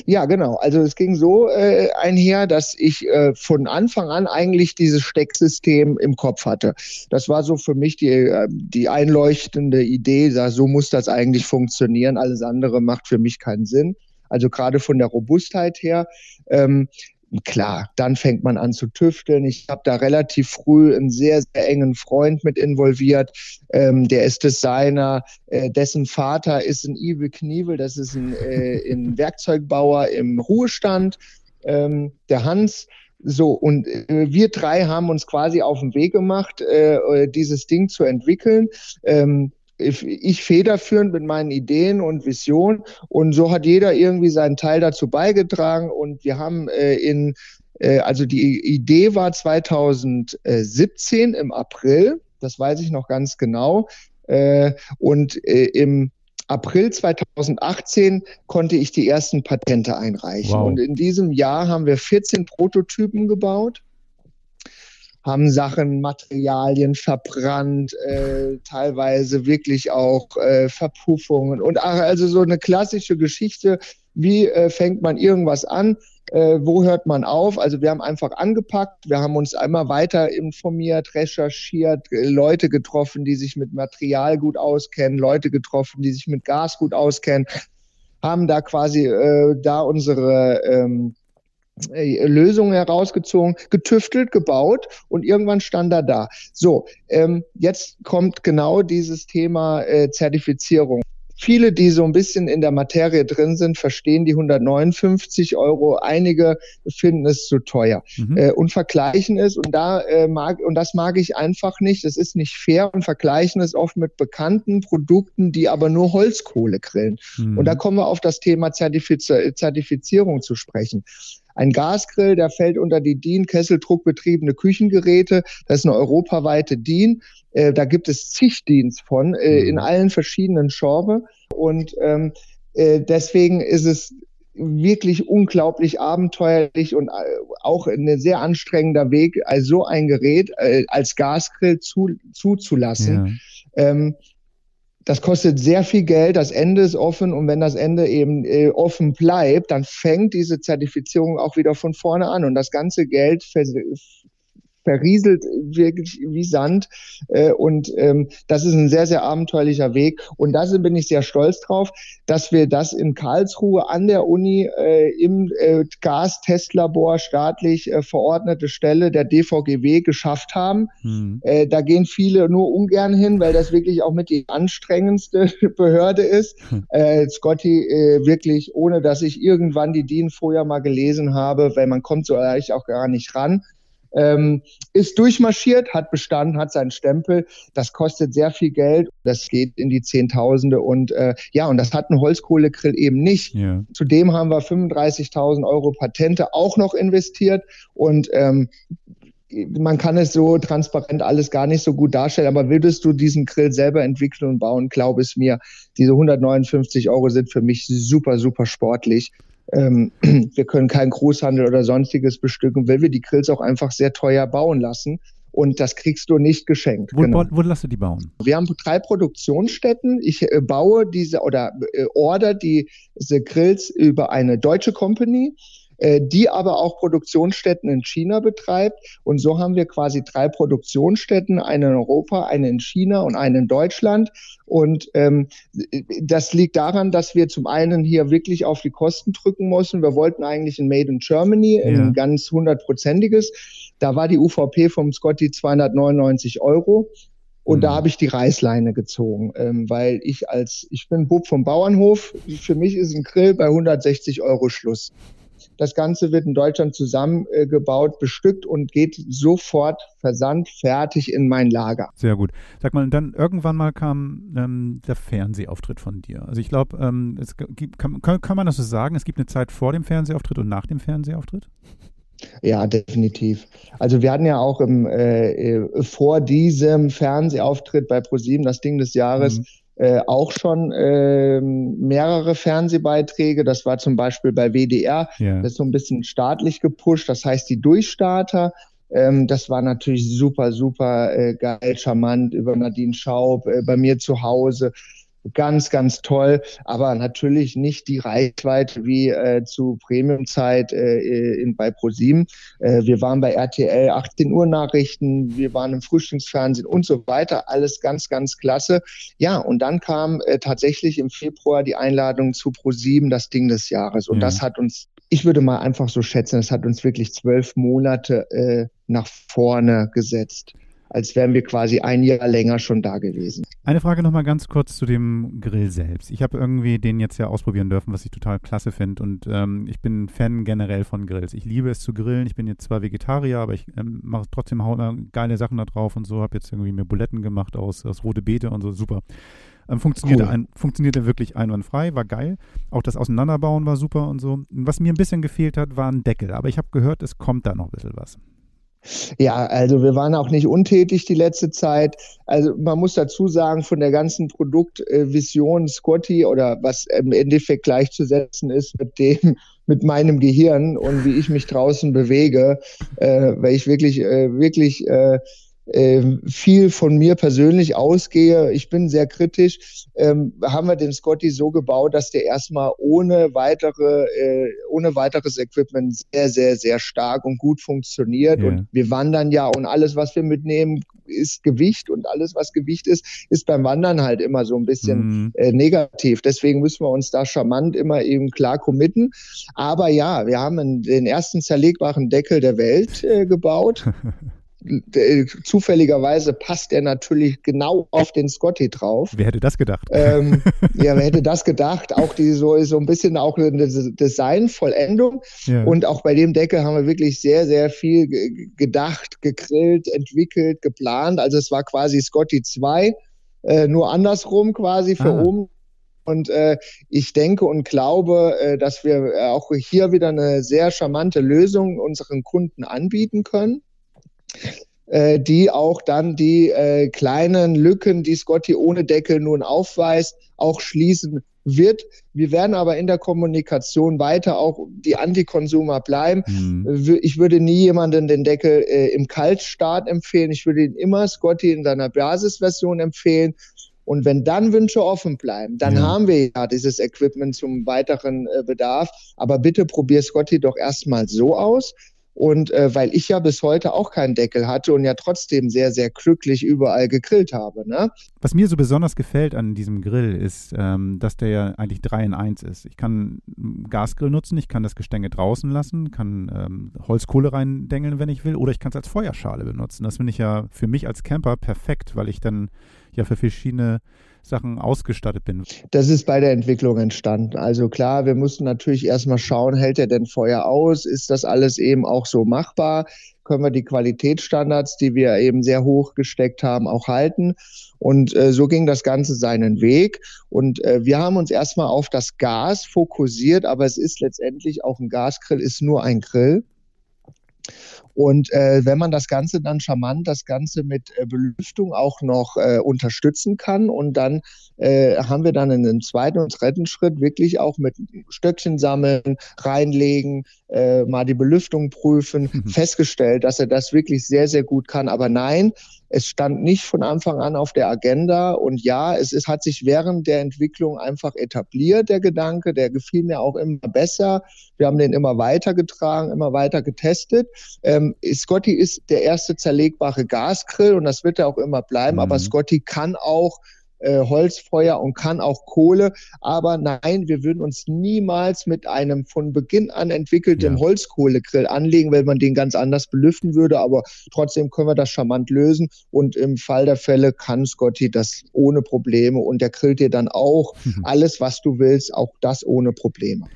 Ja, genau. Also es ging so äh, einher, dass ich äh, von Anfang an eigentlich dieses Stecksystem im Kopf hatte. Das war so für mich die, äh, die einleuchtende Idee, so muss das eigentlich funktionieren. Alles andere macht für mich keinen Sinn. Also gerade von der Robustheit her. Ähm, klar, dann fängt man an zu tüfteln. Ich habe da relativ früh einen sehr, sehr engen Freund mit involviert. Ähm, der ist Designer, äh, dessen Vater ist ein Iwe Knievel, das ist ein, äh, [laughs] ein Werkzeugbauer im Ruhestand. Ähm, der Hans, so, und äh, wir drei haben uns quasi auf den Weg gemacht, äh, dieses Ding zu entwickeln. Ähm, ich federführend mit meinen Ideen und Visionen und so hat jeder irgendwie seinen Teil dazu beigetragen. Und wir haben äh, in, äh, also die Idee war 2017 im April, das weiß ich noch ganz genau, äh, und äh, im April 2018 konnte ich die ersten Patente einreichen. Wow. Und in diesem Jahr haben wir 14 Prototypen gebaut haben Sachen, Materialien verbrannt, äh, teilweise wirklich auch äh, Verpuffungen und also so eine klassische Geschichte, wie äh, fängt man irgendwas an, äh, wo hört man auf? Also wir haben einfach angepackt, wir haben uns einmal weiter informiert, recherchiert, äh, Leute getroffen, die sich mit Material gut auskennen, Leute getroffen, die sich mit Gas gut auskennen, haben da quasi äh, da unsere ähm, äh, Lösungen herausgezogen, getüftelt, gebaut und irgendwann stand er da. So, ähm, jetzt kommt genau dieses Thema äh, Zertifizierung. Viele, die so ein bisschen in der Materie drin sind, verstehen die 159 Euro. Einige finden es zu teuer mhm. äh, und vergleichen es. Und da äh, mag und das mag ich einfach nicht. Das ist nicht fair und vergleichen es oft mit bekannten Produkten, die aber nur Holzkohle grillen. Mhm. Und da kommen wir auf das Thema Zertifiz Zertifizierung zu sprechen. Ein Gasgrill, der fällt unter die DIN Kesseldruckbetriebene Küchengeräte. Das ist eine europaweite DIN. Äh, da gibt es zig DINs von äh, in mhm. allen verschiedenen Genres. Und ähm, äh, deswegen ist es wirklich unglaublich abenteuerlich und auch ein sehr anstrengender Weg, also so ein Gerät als Gasgrill zu, zuzulassen. Ja. Ähm, das kostet sehr viel Geld, das Ende ist offen und wenn das Ende eben äh, offen bleibt, dann fängt diese Zertifizierung auch wieder von vorne an und das ganze Geld verrieselt wirklich wie Sand. Äh, und ähm, das ist ein sehr, sehr abenteuerlicher Weg. Und da bin ich sehr stolz drauf, dass wir das in Karlsruhe an der Uni äh, im äh, Gastestlabor staatlich äh, verordnete Stelle der DVGW geschafft haben. Mhm. Äh, da gehen viele nur ungern hin, weil das wirklich auch mit die anstrengendste [laughs] Behörde ist. Mhm. Äh, Scotty äh, wirklich, ohne dass ich irgendwann die DIN vorher mal gelesen habe, weil man kommt so leicht auch gar nicht ran ähm, ist durchmarschiert, hat bestanden, hat seinen Stempel. Das kostet sehr viel Geld. Das geht in die Zehntausende und äh, ja, und das hat ein Holzkohlegrill eben nicht. Ja. Zudem haben wir 35.000 Euro Patente auch noch investiert und ähm, man kann es so transparent alles gar nicht so gut darstellen, aber würdest du diesen Grill selber entwickeln und bauen, glaub es mir, diese 159 Euro sind für mich super, super sportlich ähm, [clears throat] wir können keinen Großhandel oder sonstiges bestücken, weil wir die Grills auch einfach sehr teuer bauen lassen. Und das kriegst du nicht geschenkt. Wo, genau. wo lässt du die bauen? Wir haben drei Produktionsstätten. Ich äh, baue diese oder äh, order die, diese Grills über eine deutsche Company. Äh, die aber auch Produktionsstätten in China betreibt. Und so haben wir quasi drei Produktionsstätten, eine in Europa, eine in China und eine in Deutschland. Und ähm, das liegt daran, dass wir zum einen hier wirklich auf die Kosten drücken müssen. Wir wollten eigentlich ein Made in Germany, ja. ein ganz hundertprozentiges. Da war die UVP vom Scotty 299 Euro. Und mhm. da habe ich die Reißleine gezogen, ähm, weil ich als, ich bin Bub vom Bauernhof, für mich ist ein Grill bei 160 Euro Schluss. Das Ganze wird in Deutschland zusammengebaut, bestückt und geht sofort versandt fertig in mein Lager. Sehr gut. Sag mal, dann irgendwann mal kam ähm, der Fernsehauftritt von dir. Also ich glaube, ähm, kann, kann, kann man das so sagen? Es gibt eine Zeit vor dem Fernsehauftritt und nach dem Fernsehauftritt? Ja, definitiv. Also wir hatten ja auch im, äh, äh vor diesem Fernsehauftritt bei ProSieben das Ding des Jahres mhm äh, auch schon äh, mehrere Fernsehbeiträge. Das war zum Beispiel bei WDR, Ja. das ist so ein bisschen staatlich gepusht. Das heißt, die Durchstarter, ähm, das war natürlich super, super äh, geil, charmant über Nadine Schaub, äh, bei mir zu Hause. Ganz, ganz toll, aber natürlich nicht die Reichweite wie äh, zu Premiumzeit äh, in, bei ProSieben. Äh, wir waren bei RTL 18 Uhr Nachrichten, wir waren im Frühstücksfernsehen und so weiter. Alles ganz, ganz klasse. Ja, und dann kam äh, tatsächlich im Februar die Einladung zu ProSieben, das Ding des Jahres. Und Ja. das hat uns, ich würde mal einfach so schätzen, das hat uns wirklich zwölf Monate äh, nach vorne gesetzt. Als wären wir quasi ein Jahr länger schon da gewesen. Eine Frage nochmal ganz kurz zu dem Grill selbst. Ich habe irgendwie den jetzt ja ausprobieren dürfen, was ich total klasse finde. Und ähm, ich bin Fan generell von Grills. Ich liebe es zu grillen. Ich bin jetzt zwar Vegetarier, aber ich ähm, mache trotzdem geile Sachen da drauf und so. Habe jetzt irgendwie mir Buletten gemacht aus, aus rote Beete und so. Super. Ähm, funktionierte, Cool. ein, funktionierte wirklich einwandfrei, war geil. Auch das Auseinanderbauen war super und so. Was mir ein bisschen gefehlt hat, war ein Deckel. Aber ich habe gehört, es kommt da noch ein bisschen was. Ja, also wir waren auch nicht untätig die letzte Zeit. Also man muss dazu sagen, von der ganzen Produktvision Scotty oder was im Endeffekt gleichzusetzen ist mit dem, [laughs] mit meinem Gehirn und wie ich mich draußen bewege, äh, weil ich wirklich, äh, wirklich äh, viel von mir persönlich ausgehe. Ich bin sehr kritisch. Ähm, haben wir den Scotty so gebaut, dass der erstmal ohne weitere, äh, ohne weiteres Equipment sehr, sehr, sehr stark und gut funktioniert. Ja. Und wir wandern ja und alles, was wir mitnehmen, ist Gewicht und alles, was Gewicht ist, ist beim Wandern halt immer so ein bisschen Mhm. äh, negativ. Deswegen müssen wir uns da charmant immer eben klar committen. Aber ja, wir haben den ersten zerlegbaren Deckel der Welt äh, gebaut. [laughs] D- Zufälligerweise passt er natürlich genau auf den Scotty drauf. Wer hätte das gedacht? Ähm, [laughs] ja, wer hätte das gedacht? Auch die so, so ein bisschen auch eine Designvollendung. ja. Und auch bei dem Deckel haben wir wirklich sehr, sehr viel ge- gedacht, gegrillt, entwickelt, geplant. Also es war quasi Scotty 2, äh, nur andersrum quasi für Ah. oben. Und äh, ich denke und glaube, äh, dass wir äh, auch hier wieder eine sehr charmante Lösung unseren Kunden anbieten können, äh, die auch dann die äh, kleinen Lücken, die Scotty ohne Deckel nun aufweist, auch schließen wird. Wir werden aber in der Kommunikation weiter auch die Antikonsumer bleiben. Mhm. Wü- Ich würde nie jemanden den Deckel äh, im Kaltstart empfehlen. Ich würde ihn immer Scotty in seiner Basisversion empfehlen. Und wenn dann Wünsche offen bleiben, dann Ja. haben wir ja dieses Equipment zum weiteren äh, Bedarf. Aber bitte probier Scotty doch erstmal so aus. Und äh, weil ich ja bis heute auch keinen Deckel hatte und ja trotzdem sehr, sehr glücklich überall gegrillt habe. Ne? Was mir so besonders gefällt an diesem Grill ist, ähm, dass der ja eigentlich 3 in 1 ist. Ich kann Gasgrill nutzen, ich kann das Gestänge draußen lassen, kann ähm, Holzkohle reindengeln, wenn ich will, oder ich kann es als Feuerschale benutzen. Das finde ich ja für mich als Camper perfekt, weil ich dann ja für verschiedene Sachen ausgestattet bin. Das ist bei der Entwicklung entstanden. Also klar, wir mussten natürlich erstmal schauen, hält er denn Feuer aus? Ist das alles eben auch so machbar? Können wir die Qualitätsstandards, die wir eben sehr hoch gesteckt haben, auch halten? Und äh, so ging das Ganze seinen Weg. Und äh, wir haben uns erstmal auf das Gas fokussiert, aber es ist letztendlich auch ein Gasgrill, ist nur ein Grill. Und äh, wenn man das Ganze dann charmant, das Ganze mit äh, Belüftung auch noch äh, unterstützen kann und dann äh, haben wir dann in den zweiten und dritten Schritt wirklich auch mit Stöckchen sammeln, reinlegen, äh, mal die Belüftung prüfen, Mhm. festgestellt, dass er das wirklich sehr, sehr gut kann. Aber nein, es stand nicht von Anfang an auf der Agenda. Und ja, es ist, hat sich während der Entwicklung einfach etabliert, der Gedanke. Der gefiel mir auch immer besser. Wir haben den immer weitergetragen, immer weiter getestet. Ähm, Scotty ist der erste zerlegbare Gasgrill und das wird er auch immer bleiben. Mhm. Aber Scotty kann auch äh, Holzfeuer und kann auch Kohle. Aber nein, wir würden uns niemals mit einem von Beginn an entwickelten Ja. Holzkohlegrill anlegen, weil man den ganz anders belüften würde. Aber trotzdem können wir das charmant lösen. Und im Fall der Fälle kann Scotty das ohne Probleme. Und der grillt dir dann auch [laughs] alles, was du willst, auch das ohne Probleme.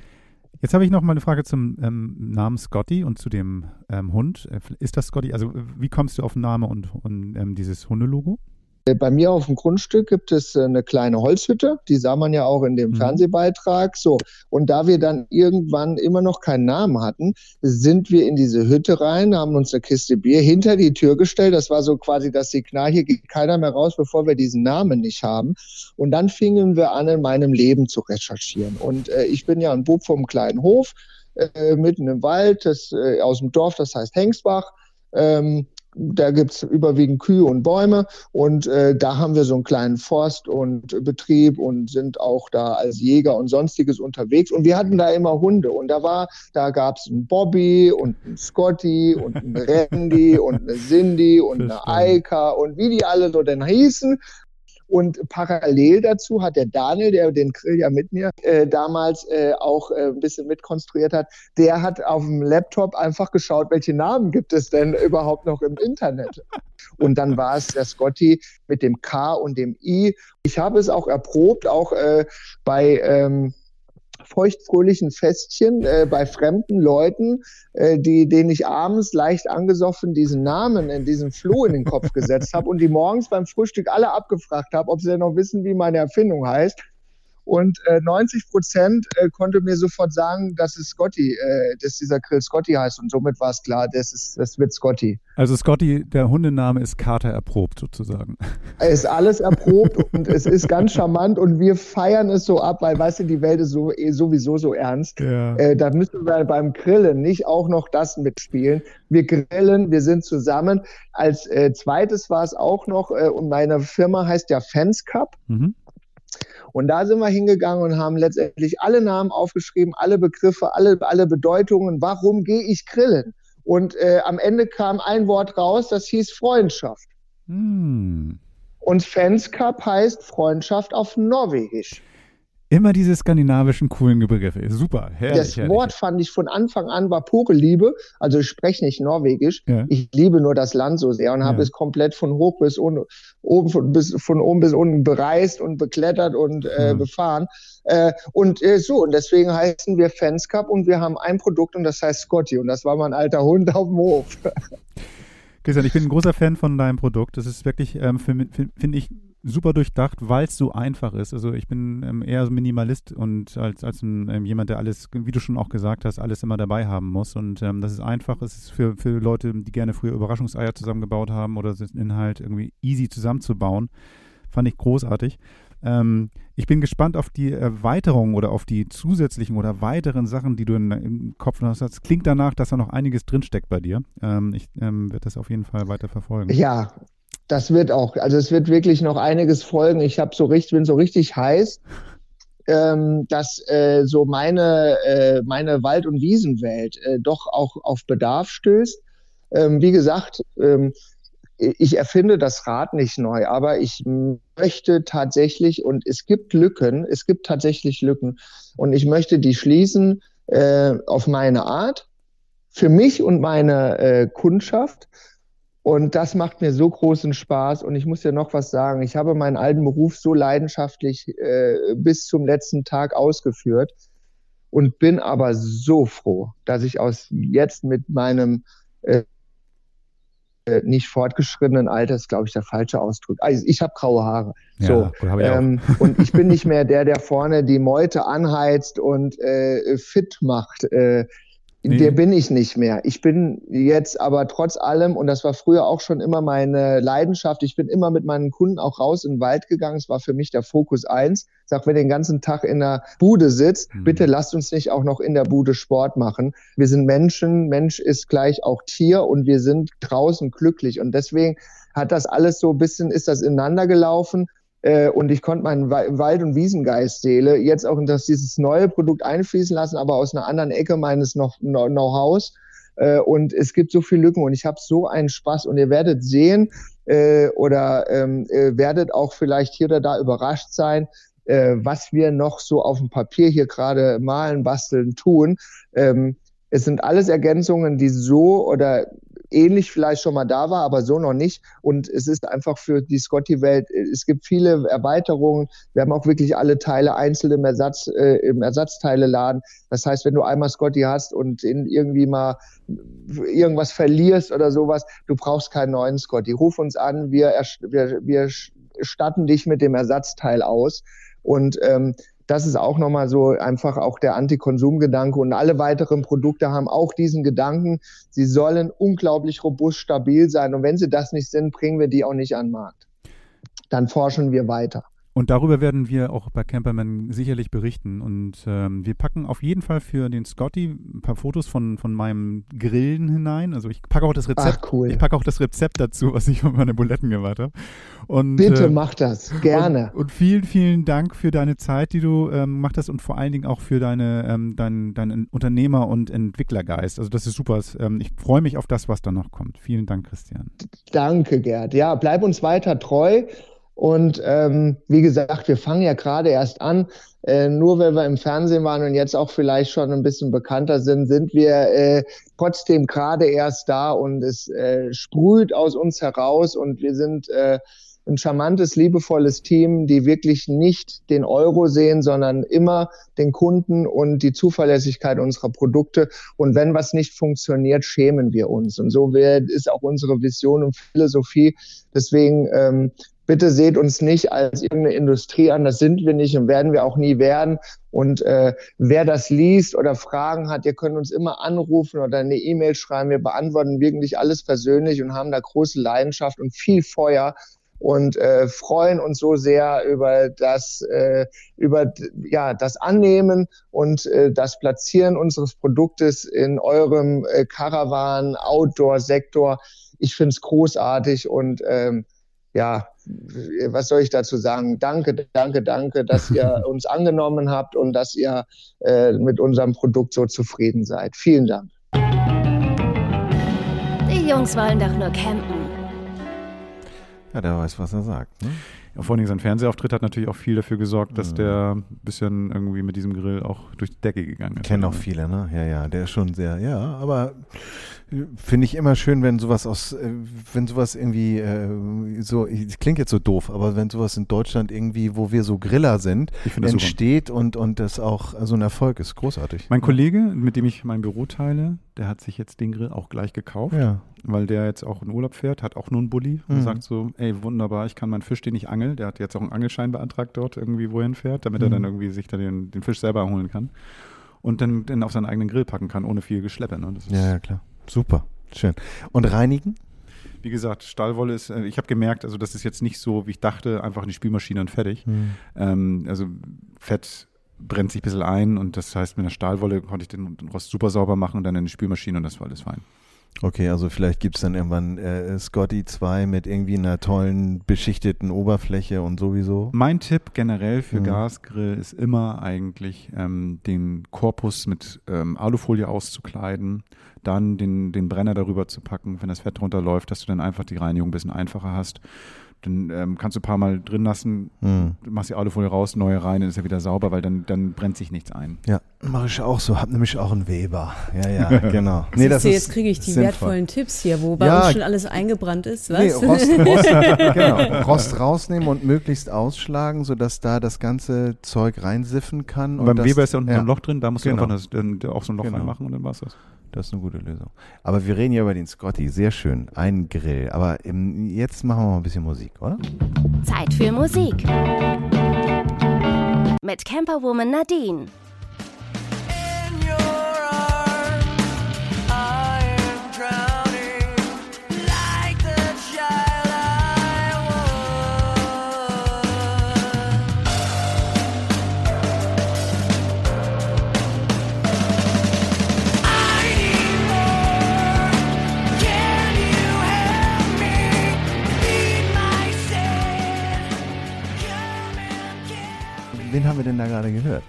Jetzt habe ich noch mal eine Frage zum ähm, Namen Scotty und zu dem ähm, Hund. Äh, Ist das Scotty? Also wie kommst du auf den Namen und, und ähm, dieses Hundelogo? Äh, bei mir auf dem Grundstück gibt es äh, eine kleine Holzhütte, die sah man ja auch in dem mhm. Fernsehbeitrag. So, und da wir dann irgendwann immer noch keinen Namen hatten, sind wir in diese Hütte rein, haben uns eine Kiste Bier hinter die Tür gestellt. Das war so quasi das Signal, hier geht keiner mehr raus, bevor wir diesen Namen nicht haben. Und dann fingen wir an, in meinem Leben zu recherchieren. Und äh, ich bin ja ein Bub vom kleinen Hof, äh, mitten im Wald, das, äh, aus dem Dorf, das heißt Hengsbach. Ähm, da gibt's überwiegend Kühe und Bäume und äh, da haben wir so einen kleinen Forst und Betrieb und sind auch da als Jäger und sonstiges unterwegs. Und wir hatten da immer Hunde und da war, da gab's einen Bobby und einen Scotty und einen [laughs] Randy und eine Cindy und eine Eika und wie die alle so denn hießen und parallel dazu hat der Daniel, der den Grill ja mit mir äh, damals äh, auch äh, ein bisschen mitkonstruiert hat, der hat auf dem Laptop einfach geschaut, welche Namen gibt es denn überhaupt noch im Internet. Und dann war es der Scotty mit dem K und dem I. Ich habe es auch erprobt, auch äh, bei ähm, feuchtfröhlichen Festchen äh, bei fremden Leuten, äh, die, denen ich abends leicht angesoffen diesen Namen in diesen Floh in den Kopf gesetzt [laughs] habe und die morgens beim Frühstück alle abgefragt habe, ob sie denn noch wissen, wie meine Erfindung heißt. Und äh, 90 Prozent äh, konnte mir sofort sagen, dass es Scotty, äh, dass dieser Grill Scotty heißt. Und somit war es klar, das, ist, das wird Scotty. Also Scotty, der Hundename ist Kater erprobt sozusagen. Ist alles erprobt [laughs] und es ist ganz charmant und wir feiern es so ab, weil, weißt du, die Welt ist so, eh sowieso so ernst. Ja. Äh, da müssen wir beim Grillen nicht auch noch das mitspielen. Wir grillen, wir sind zusammen. Als äh, zweites war es auch noch, äh, und meine Firma heißt ja Fans Cup. Mhm. Und da sind wir hingegangen und haben letztendlich alle Namen aufgeschrieben, alle Begriffe, alle, alle Bedeutungen. Warum gehe ich grillen? Und äh, am Ende kam ein Wort raus, das hieß Freundschaft. Hm. Und Fanscup heißt Freundschaft auf Norwegisch. Immer diese skandinavischen coolen Begriffe. Super, herrlich. Das herrlich. Wort fand ich von Anfang an war pure Liebe. Also ich spreche nicht Norwegisch. Ja. Ich liebe nur das Land so sehr und ja. habe es komplett von hoch bis un, oben von, bis, von oben bis unten bereist und beklettert und äh, ja. befahren. Äh, und äh, so, und deswegen heißen wir Fans Cup und wir haben ein Produkt und das heißt Scotty. Und das war mein alter Hund auf dem Hof. Christian, ich bin ein großer Fan von deinem Produkt. Das ist wirklich, ähm, finde find ich, super durchdacht, weil es so einfach ist. Also ich bin ähm, eher Minimalist und als, als ein, ähm, jemand, der alles, wie du schon auch gesagt hast, alles immer dabei haben muss. Und ähm, das ist einfach, es ist für, für Leute, die gerne früher Überraschungseier zusammengebaut haben oder den Inhalt irgendwie easy zusammenzubauen. Fand ich großartig. Ähm, ich bin gespannt auf die Erweiterung oder auf die zusätzlichen oder weiteren Sachen, die du in, im Kopf hast. Es klingt danach, dass da noch einiges drinsteckt bei dir. Ähm, ich ähm, werde das auf jeden Fall weiter verfolgen. Ja, das wird auch, also es wird wirklich noch einiges folgen. Ich habe so richtig, bin so richtig heiß, ähm, dass äh, so meine, äh, meine Wald- und Wiesenwelt äh, doch auch auf Bedarf stößt. Ähm, wie gesagt, ähm, ich erfinde das Rad nicht neu, aber ich möchte tatsächlich, und es gibt Lücken, es gibt tatsächlich Lücken, und ich möchte die schließen äh, auf meine Art, für mich und meine äh, Kundschaft. Und das macht mir so großen Spaß. Und ich muss ja noch was sagen. Ich habe meinen alten Beruf so leidenschaftlich äh, bis zum letzten Tag ausgeführt und bin aber so froh, dass ich aus jetzt mit meinem äh, äh nicht fortgeschrittenen Alter ist, glaube ich, der falsche Ausdruck. Also ich habe graue Haare. Ja, so, ich ähm, und ich bin nicht mehr der, der vorne die Meute anheizt und äh, fit macht. Äh, Nee. Der bin ich nicht mehr. Ich bin jetzt aber trotz allem, und das war früher auch schon immer meine Leidenschaft, ich bin immer mit meinen Kunden auch raus in den Wald gegangen. Es war für mich der Fokus eins. Sag, wenn ihr den ganzen Tag in der Bude sitzt, mhm. bitte lasst uns nicht auch noch in der Bude Sport machen. Wir sind Menschen, Mensch ist gleich auch Tier und wir sind draußen glücklich. Und deswegen hat das alles so ein bisschen, ist das ineinander gelaufen. Äh, und ich konnte meinen Wald- und Wiesengeist Seele jetzt auch in das, dieses neue Produkt einfließen lassen, aber aus einer anderen Ecke meines Know-hows. Äh, und es gibt so viele Lücken und ich habe so einen Spaß und ihr werdet sehen äh, oder ähm, äh, werdet auch vielleicht hier oder da überrascht sein, äh, was wir noch so auf dem Papier hier gerade malen, basteln, tun. Ähm, es sind alles Ergänzungen, die so oder ähnlich vielleicht schon mal da war, aber so noch nicht. Und es ist einfach für die Scotty-Welt, es gibt viele Erweiterungen. Wir haben auch wirklich alle Teile einzeln im, Ersatz, äh, im Ersatzteileladen. Das heißt, wenn du einmal Scotty hast und in irgendwie mal irgendwas verlierst oder sowas, du brauchst keinen neuen Scotty. Ruf uns an, wir, wir, wir statten dich mit dem Ersatzteil aus. Und ähm, das ist auch nochmal so einfach auch der Antikonsumgedanke. Und alle weiteren Produkte haben auch diesen Gedanken. Sie sollen unglaublich robust, stabil sein. Und wenn sie das nicht sind, bringen wir die auch nicht an den Markt. Dann forschen wir weiter. Und darüber werden wir auch bei Camperman sicherlich berichten. Und ähm, wir packen auf jeden Fall für den Scotty ein paar Fotos von, von meinem Grillen hinein. Also ich packe auch das Rezept. Ach, cool. Ich packe auch das Rezept dazu, was ich von meinen Buletten gemacht habe. Und, Bitte äh, mach das, gerne. Und, und, vielen, vielen Dank für deine Zeit, die du ähm, gemacht hast und vor allen Dingen auch für deine, ähm, dein, dein Unternehmer- und Entwicklergeist. Also das ist super. Ähm, ich freue mich auf das, was da noch kommt. Vielen Dank, Christian. Danke, Gerd. Ja, bleib uns weiter treu. Und ähm, wie gesagt, wir fangen ja gerade erst an. Äh, nur weil wir im Fernsehen waren und jetzt auch vielleicht schon ein bisschen bekannter sind, sind wir äh, trotzdem gerade erst da und es äh, sprüht aus uns heraus und wir sind äh, ein charmantes, liebevolles Team, die wirklich nicht den Euro sehen, sondern immer den Kunden und die Zuverlässigkeit unserer Produkte. Und wenn was nicht funktioniert, schämen wir uns. Und so ist auch unsere Vision und Philosophie. Deswegen ähm, bitte seht uns nicht als irgendeine Industrie an, das sind wir nicht und werden wir auch nie werden. Und äh, wer das liest oder Fragen hat, ihr könnt uns immer anrufen oder eine E-Mail schreiben. Wir beantworten wirklich alles persönlich und haben da große Leidenschaft und viel Feuer und äh, freuen uns so sehr über das, äh, über ja, das Annehmen und äh, das Platzieren unseres Produktes in eurem äh, Caravan, Outdoor-Sektor. Ich finde es großartig und ähm, ja, was soll ich dazu sagen? Danke, danke, danke, dass ihr [laughs] uns angenommen habt und dass ihr äh, mit unserem Produkt so zufrieden seid. Vielen Dank. Die Jungs wollen doch nur campen. Ja, der weiß, was er sagt. Ne? Ja, vor allem sein Fernsehauftritt hat natürlich auch viel dafür gesorgt, dass mhm. der ein bisschen irgendwie mit diesem Grill auch durch die Decke gegangen ist. Kennen auch viele, ne? Ja, ja, der ist schon sehr, ja, aber finde ich immer schön, wenn sowas aus, äh, wenn sowas irgendwie äh, so, es klingt jetzt so doof, aber wenn sowas in Deutschland irgendwie, wo wir so Griller sind, entsteht und, und das auch so ein Erfolg ist, großartig. Mein Kollege, mit dem ich mein Büro teile, der hat sich jetzt den Grill auch gleich gekauft, ja. weil der jetzt auch in Urlaub fährt, hat auch nur einen Bulli und mhm. sagt so, ey, wunderbar, ich kann meinen Fisch, den ich angel, der hat jetzt auch einen Angelschein beantragt dort irgendwie, wohin fährt, damit mhm. er dann irgendwie sich da den, den Fisch selber holen kann und dann, dann auf seinen eigenen Grill packen kann, ohne viel Geschleppe. Ne? ja, ja, klar. Super, schön. Und reinigen? Wie gesagt, Stahlwolle ist, äh, ich habe gemerkt, also das ist jetzt nicht so, wie ich dachte, einfach in die Spülmaschine und fertig. Mhm. Ähm, also Fett brennt sich ein bisschen ein und das heißt, mit einer Stahlwolle konnte ich den Rost super sauber machen und dann in die Spülmaschine und das war alles fein. Okay, also vielleicht gibt es dann irgendwann äh, Scotty 2 mit irgendwie einer tollen beschichteten Oberfläche und sowieso. Mein Tipp generell für mhm. Gasgrill ist immer eigentlich ähm, den Korpus mit ähm, Alufolie auszukleiden, dann den, den Brenner darüber zu packen, wenn das Fett runterläuft, dass du dann einfach die Reinigung ein bisschen einfacher hast. Dann ähm, kannst du ein paar Mal drin lassen, mhm. machst die Alufolie raus, neue rein, dann ist er wieder sauber, weil dann, dann brennt sich nichts ein. Ja, mache ich auch so. Hab nämlich auch einen Weber. Ja, ja, [laughs] genau. nee, das ist, jetzt kriege ich die sinnvoll. wertvollen Tipps hier, wo bei ja, uns schon alles eingebrannt ist. Was? Nee, Rost, [laughs] Rost, genau, Rost rausnehmen und möglichst ausschlagen, sodass da das ganze Zeug reinsiffen kann. Und, und beim das, Weber ist ja unten ja. ein Loch drin, da musst genau. du einfach das, auch so ein Loch genau. reinmachen und dann war es das. Das ist eine gute Lösung. Aber wir reden ja über den Scotty. Sehr schön. Ein Grill. Aber im, jetzt machen wir mal ein bisschen Musik, oder? Zeit für Musik. Mit Camperwoman Nadine. Wen haben wir denn da gerade gehört?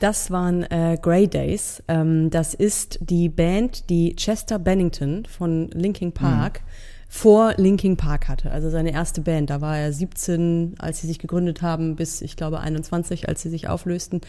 Das waren äh, Grey Days. Ähm, das ist die Band, die Chester Bennington von Linkin Park vor Linking Park hatte, also seine erste Band. Da war er 17, als sie sich gegründet haben, bis ich glaube 21, als sie sich auflösten.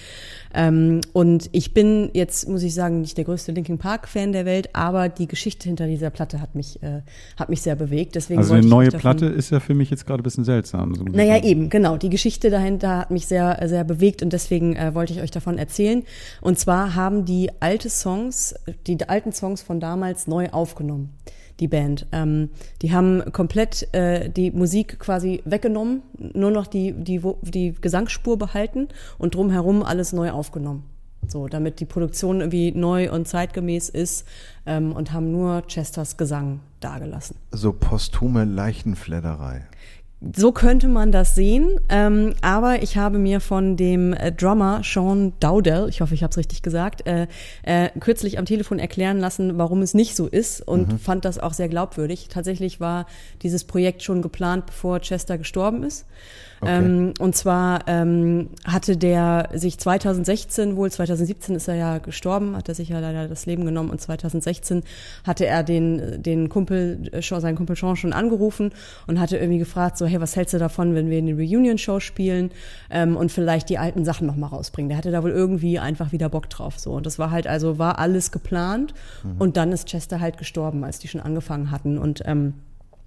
Ähm, und ich bin jetzt, muss ich sagen, nicht der größte Linking Park-Fan der Welt, aber die Geschichte hinter dieser Platte hat mich, äh, hat mich sehr bewegt. Deswegen also eine neue Platte ist ja für mich jetzt gerade ein bisschen seltsam. So naja, eben, genau. Die Geschichte dahinter hat mich sehr, sehr bewegt und deswegen äh, wollte ich euch davon erzählen. Und zwar haben die alte Songs, die alten Songs von damals neu aufgenommen die Band. Ähm, die haben komplett äh, die Musik quasi weggenommen, nur noch die, die, die Gesangsspur behalten und drumherum alles neu aufgenommen. So, damit die Produktion irgendwie neu und zeitgemäß ist ähm, und haben nur Chesters Gesang dagelassen. So posthume Leichenfledderei. So könnte man das sehen, ähm, aber ich habe mir von dem äh, Drummer Sean Dowdell, ich hoffe, ich habe es richtig gesagt, äh, äh, kürzlich am Telefon erklären lassen, warum es nicht so ist und mhm. fand das auch sehr glaubwürdig. Tatsächlich war dieses Projekt schon geplant, bevor Chester gestorben ist. Okay. Ähm, und zwar ähm, hatte der sich 2016 wohl, 2017 ist er ja gestorben, hat er sich ja leider das Leben genommen und 2016 hatte er den, den Kumpel, äh, seinen Kumpel Sean schon angerufen und hatte irgendwie gefragt, so, hey, was hältst du davon, wenn wir eine Reunion-Show spielen ähm, und vielleicht die alten Sachen nochmal rausbringen? Der hatte da wohl irgendwie einfach wieder Bock drauf. So. Und das war halt, also war alles geplant mhm. und dann ist Chester halt gestorben, als die schon angefangen hatten. Und ähm,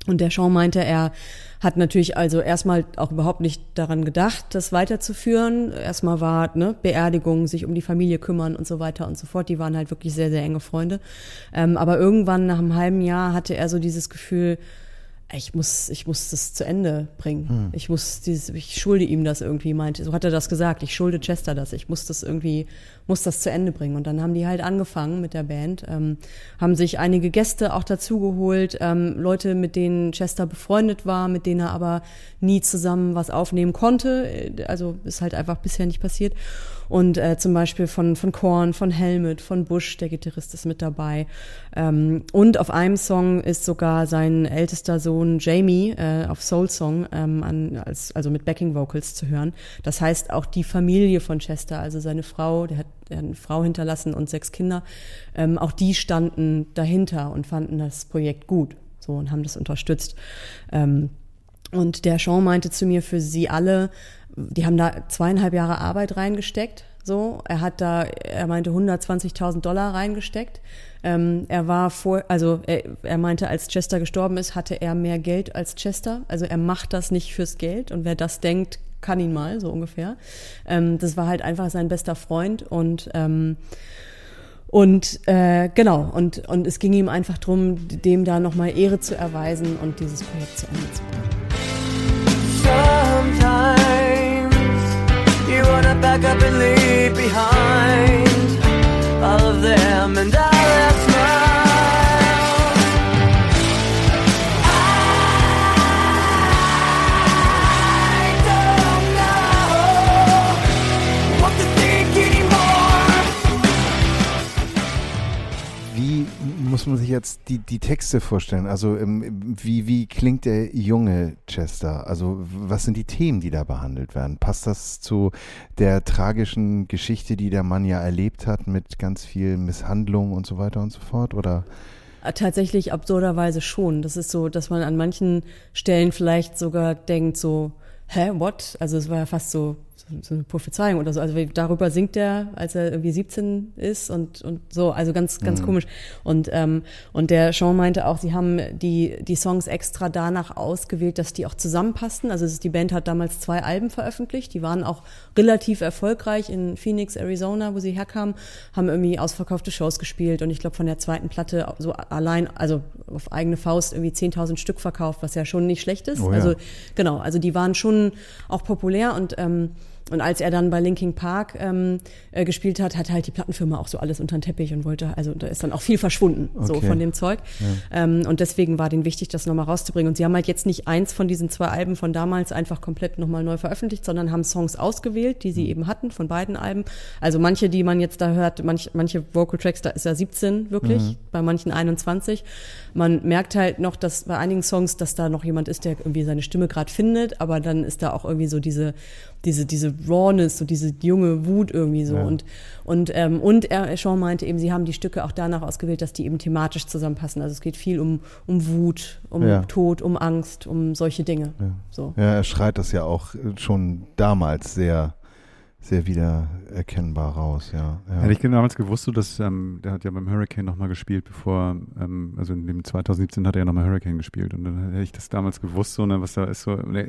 und der Sean meinte, er hat natürlich also erstmal auch überhaupt nicht daran gedacht, das weiterzuführen. Erstmal war ne, Beerdigung, sich um die Familie kümmern und so weiter und so fort. Die waren halt wirklich sehr, sehr enge Freunde. Ähm, aber irgendwann nach einem halben Jahr hatte er so dieses Gefühl, ich muss, ich muss das zu Ende bringen. Hm. Ich muss dieses, ich schulde ihm das irgendwie, meinte, so hat er das gesagt, ich schulde Chester das, ich muss das irgendwie, muss das zu Ende bringen. Und dann haben die halt angefangen mit der Band, ähm, haben sich einige Gäste auch dazugeholt, ähm, Leute, mit denen Chester befreundet war, mit denen er aber nie zusammen was aufnehmen konnte. Also ist halt einfach bisher nicht passiert. Und äh, zum Beispiel von, von Korn, von Helmet, von Bush, der Gitarrist ist mit dabei. Ähm, und auf einem Song ist sogar sein ältester Sohn Jamie äh, auf Soul Song ähm, an, als, also mit Backing Vocals zu hören. Das heißt, auch die Familie von Chester, also seine Frau, der hat, der hat eine Frau hinterlassen und sechs Kinder, ähm, auch die standen dahinter und fanden das Projekt gut so und haben das unterstützt. Ähm, und der Sean meinte zu mir, für sie alle die haben da zweieinhalb Jahre Arbeit reingesteckt. So, er hat da, er meinte 120.000 Dollar reingesteckt. Ähm, er war vor, also er, er meinte, als Chester gestorben ist, hatte er mehr Geld als Chester. Also er macht das nicht fürs Geld und wer das denkt, kann ihn mal, so ungefähr. Ähm, das war halt einfach sein bester Freund und ähm, und äh, genau, und, und es ging ihm einfach drum, dem da nochmal Ehre zu erweisen und dieses Projekt zu Ende zu bringen. You wanna back up and leave behind all of them. And I muss man sich jetzt die, die Texte vorstellen? Also ähm, wie, wie klingt der junge Chester? Also was sind die Themen, die da behandelt werden? Passt das zu der tragischen Geschichte, die der Mann ja erlebt hat mit ganz viel Misshandlung und so weiter und so fort? Oder? Äh, tatsächlich absurderweise schon. Das ist so, dass man an manchen Stellen vielleicht sogar denkt so, hä, what? Also es war ja fast so so eine Prophezeiung oder so. Also darüber singt er, als er irgendwie 17 ist und, und so, also ganz, ganz mhm. komisch. Und, ähm, und der Sean meinte auch, sie haben die, die Songs extra danach ausgewählt, dass die auch zusammenpassten. Also ist, die Band hat damals zwei Alben veröffentlicht, die waren auch relativ erfolgreich in Phoenix, Arizona, wo sie herkamen, haben irgendwie ausverkaufte Shows gespielt und ich glaube von der zweiten Platte so allein, also auf eigene Faust irgendwie 10.000 Stück verkauft, was ja schon nicht schlecht ist. Oh ja. Also genau, also die waren schon auch populär und ähm, und als er dann bei Linking Park ähm, äh, gespielt hat, hat halt die Plattenfirma auch so alles unter den Teppich und wollte, also da ist dann auch viel verschwunden, okay. so von dem Zeug. Ja. Ähm, und deswegen war denen wichtig, das nochmal rauszubringen. Und sie haben halt jetzt nicht eins von diesen zwei Alben von damals einfach komplett nochmal neu veröffentlicht, sondern haben Songs ausgewählt, die sie mhm. eben hatten von beiden Alben. Also manche, die man jetzt da hört, manch, manche Vocal Tracks, da ist er 17 wirklich, mhm. bei manchen 21. Man merkt halt noch, dass bei einigen Songs, dass da noch jemand ist, der irgendwie seine Stimme gerade findet, aber dann ist da auch irgendwie so diese diese, diese Rawness, so diese junge Wut irgendwie so. Ja. Und, und, ähm, und er, Sean meinte eben, sie haben die Stücke auch danach ausgewählt, dass die eben thematisch zusammenpassen. Also es geht viel um, um Wut, um Ja. Tod, um Angst, um solche Dinge. So. Ja, er schreit das ja auch schon damals sehr, sehr wieder erkennbar raus, ja. ja. Hätte ich damals gewusst, so dass ähm, der hat ja beim Hurricane nochmal gespielt, bevor, ähm, also in dem 2017 hat er ja nochmal Hurricane gespielt und dann hätte ich das damals gewusst, so, ne, was da ist so, ne,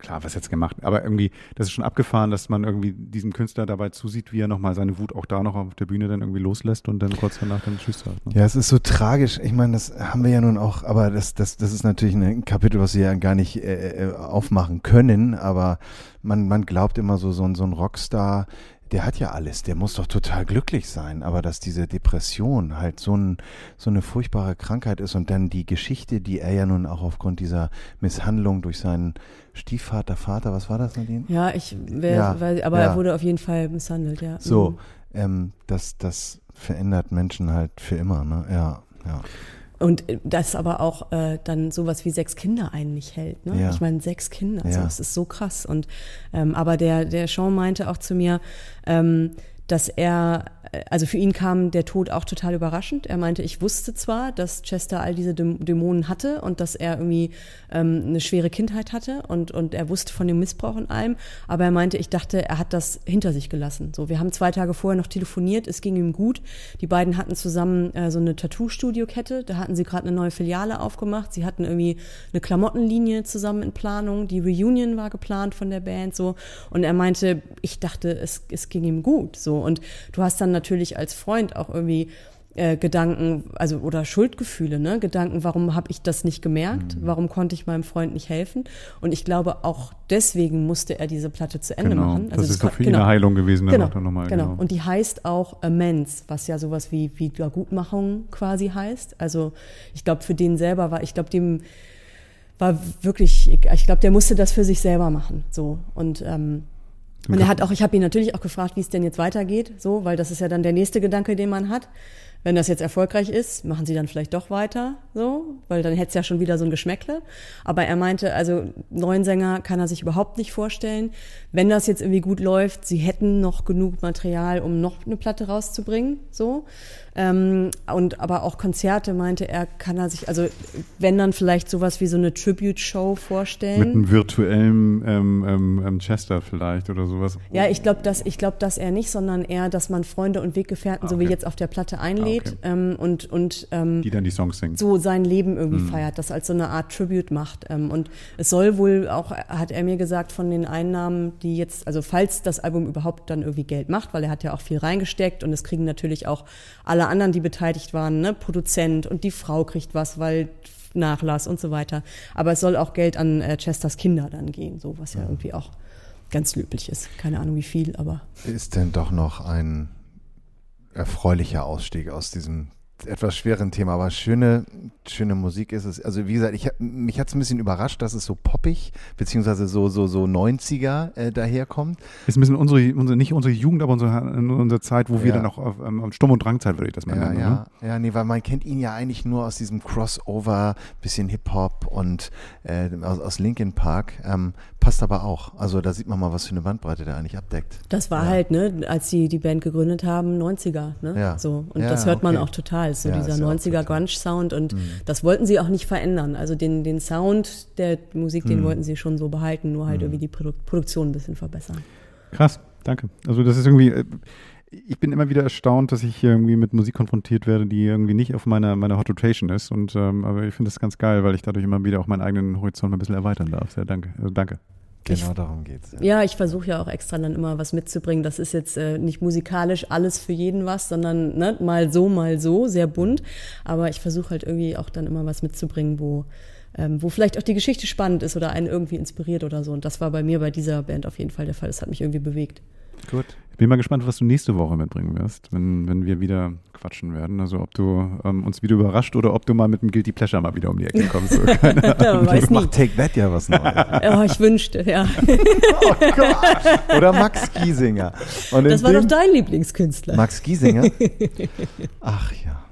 klar, was jetzt gemacht, aber irgendwie, das ist schon abgefahren, dass man irgendwie diesem Künstler dabei zusieht, wie er nochmal seine Wut auch da noch auf der Bühne dann irgendwie loslässt und dann kurz danach dann Tschüss sagt. Ne? Ja, es ist so tragisch. Ich meine, das haben wir ja nun auch, aber das, das, das ist natürlich ein Kapitel, was wir ja gar nicht äh, äh, aufmachen können, aber man, man glaubt immer so, so, ein- so ein Rockstar, der hat ja alles, der muss doch total glücklich sein, aber dass diese Depression halt so, ein, so eine furchtbare Krankheit ist und dann die Geschichte, die er ja nun auch aufgrund dieser Misshandlung durch seinen Stiefvater, Vater, was war das, Nadine? Ja, ich wer, Ja, weiß, aber ja. er wurde auf jeden Fall misshandelt, ja. So, Mhm. ähm, das, das verändert Menschen halt für immer, ne? Ja, ja. Und äh, das aber auch äh, dann sowas wie sechs Kinder einen nicht hält. Ne? Ja. Ich meine, sechs Kinder, Ja. so, das ist so krass. Und ähm, aber der, der Sean meinte auch zu mir, ähm, dass er, also für ihn kam der Tod auch total überraschend. Er meinte, ich wusste zwar, dass Chester all diese Däm- Dämonen hatte und dass er irgendwie ähm, eine schwere Kindheit hatte und, und er wusste von dem Missbrauch und allem, aber er meinte, ich dachte, er hat das hinter sich gelassen. So, wir haben zwei Tage vorher noch telefoniert, es ging ihm gut. Die beiden hatten zusammen äh, so eine Tattoo-Studio-Kette, da hatten sie gerade eine neue Filiale aufgemacht. Sie hatten irgendwie eine Klamottenlinie zusammen in Planung. Die Reunion war geplant von der Band so. Und er meinte, ich dachte, es, es ging ihm gut so. Und du hast dann natürlich als Freund auch irgendwie äh, Gedanken, also oder Schuldgefühle, ne? Gedanken, warum habe ich das nicht gemerkt? Warum konnte ich meinem Freund nicht helfen? Und ich glaube, auch deswegen musste er diese Platte zu Ende Genau, machen. Also das ist doch für ihn eine Heilung gewesen, Genau, auch dann nochmal. genau. Und die heißt auch Amends, was ja sowas wie Wiedergutmachung quasi heißt. Also ich glaube, für den selber war, ich glaube, dem war wirklich, ich glaube, der musste das für sich selber machen. So und ähm, und er hat auch, ich habe ihn natürlich auch gefragt, wie es denn jetzt weitergeht, so, weil das ist ja dann der nächste Gedanke, den man hat. Wenn das jetzt erfolgreich ist, machen sie dann vielleicht doch weiter, so, weil dann hätte es ja schon wieder so ein Geschmäckle. Aber er meinte, also neuen Sänger kann er sich überhaupt nicht vorstellen. Wenn das jetzt irgendwie gut läuft, sie hätten noch genug Material, um noch eine Platte rauszubringen, so. Ähm, und aber auch Konzerte meinte er, kann er sich, also wenn dann vielleicht sowas wie so eine Tribute-Show vorstellen. Mit einem virtuellen ähm, ähm, ähm, Chester vielleicht oder sowas. Ja, ich glaube, dass ich glaube, dass er nicht, sondern eher, dass man Freunde und Weggefährten, so wie okay. jetzt auf der Platte einlädt Ah, ähm, und und ähm, Die dann die Songs singen. so sein Leben irgendwie Mhm. feiert, das als so eine Art Tribute macht. Und es soll wohl auch, hat er mir gesagt, von den Einnahmen, die jetzt, also falls das Album überhaupt dann irgendwie Geld macht, weil er hat ja auch viel reingesteckt und es kriegen natürlich auch alle anderen, die beteiligt waren, ne, Produzent und die Frau kriegt was, weil Nachlass und so weiter. Aber es soll auch Geld an äh, Chesters Kinder dann gehen, so was ja irgendwie auch ganz löblich ist. Keine Ahnung wie viel, aber Ist denn doch noch ein erfreulicher Ausstieg aus diesem etwas schweren Thema, aber schöne, schöne Musik ist es. Also wie gesagt, ich, mich hat es ein bisschen überrascht, dass es so poppig, beziehungsweise so, so, so 90er äh, daherkommt. Ist ein bisschen unsere, unsere, nicht unsere Jugend, aber unsere, unsere Zeit, wo wir Ja. dann auch auf, ähm, auf Sturm- und Drangzeit, würde ich das mal Ja, nennen. ja, ne? ja, nee, weil man kennt ihn ja eigentlich nur aus diesem Crossover, bisschen Hip-Hop und äh, aus, aus Linkin Park. Ähm, passt aber auch. Also da sieht man mal, was für eine Bandbreite der eigentlich abdeckt. Das war Ja. halt, ne, als sie die Band gegründet haben, 90er, ne? Ja. So. Und Ja, das hört man okay. auch total. So Ja, dieser ist ja auch 90er total. Grunge-Sound und Mhm. das wollten sie auch nicht verändern. Also den, den Sound der Musik, den Mhm. wollten sie schon so behalten, nur halt Mhm. irgendwie die Produ Produktion ein bisschen verbessern. Krass, danke. Also das ist irgendwie, äh, ich bin immer wieder erstaunt, dass ich hier irgendwie mit Musik konfrontiert werde, die irgendwie nicht auf meiner, meiner Hot Rotation ist. Und ähm, aber ich finde das ganz geil, weil ich dadurch immer wieder auch meinen eigenen Horizont mal ein bisschen erweitern darf. Sehr danke. Also danke. Genau darum geht's. Ja, ich versuche ja auch extra dann immer was mitzubringen. Das ist jetzt äh, nicht musikalisch alles für jeden was, sondern ne, mal so, mal so, sehr bunt. Aber ich versuche halt irgendwie auch dann immer was mitzubringen, wo, ähm, wo vielleicht auch die Geschichte spannend ist oder einen irgendwie inspiriert oder so. Und das war bei mir bei dieser Band auf jeden Fall der Fall. Das hat mich irgendwie bewegt. Gut. Ich bin mal gespannt, was du nächste Woche mitbringen wirst, wenn, wenn wir wieder quatschen werden. Also ob du ähm, uns wieder überrascht oder ob du mal mit dem Guilty Pleasure mal wieder um die Ecke [laughs] kommst. So, keine weiß. Macht Take That ja was Neues. Ja, [laughs] ich wünschte, ja. [laughs] oh Gott. Oder Max Giesinger. Und Das war dem- doch dein Lieblingskünstler. Max Giesinger? Ach ja.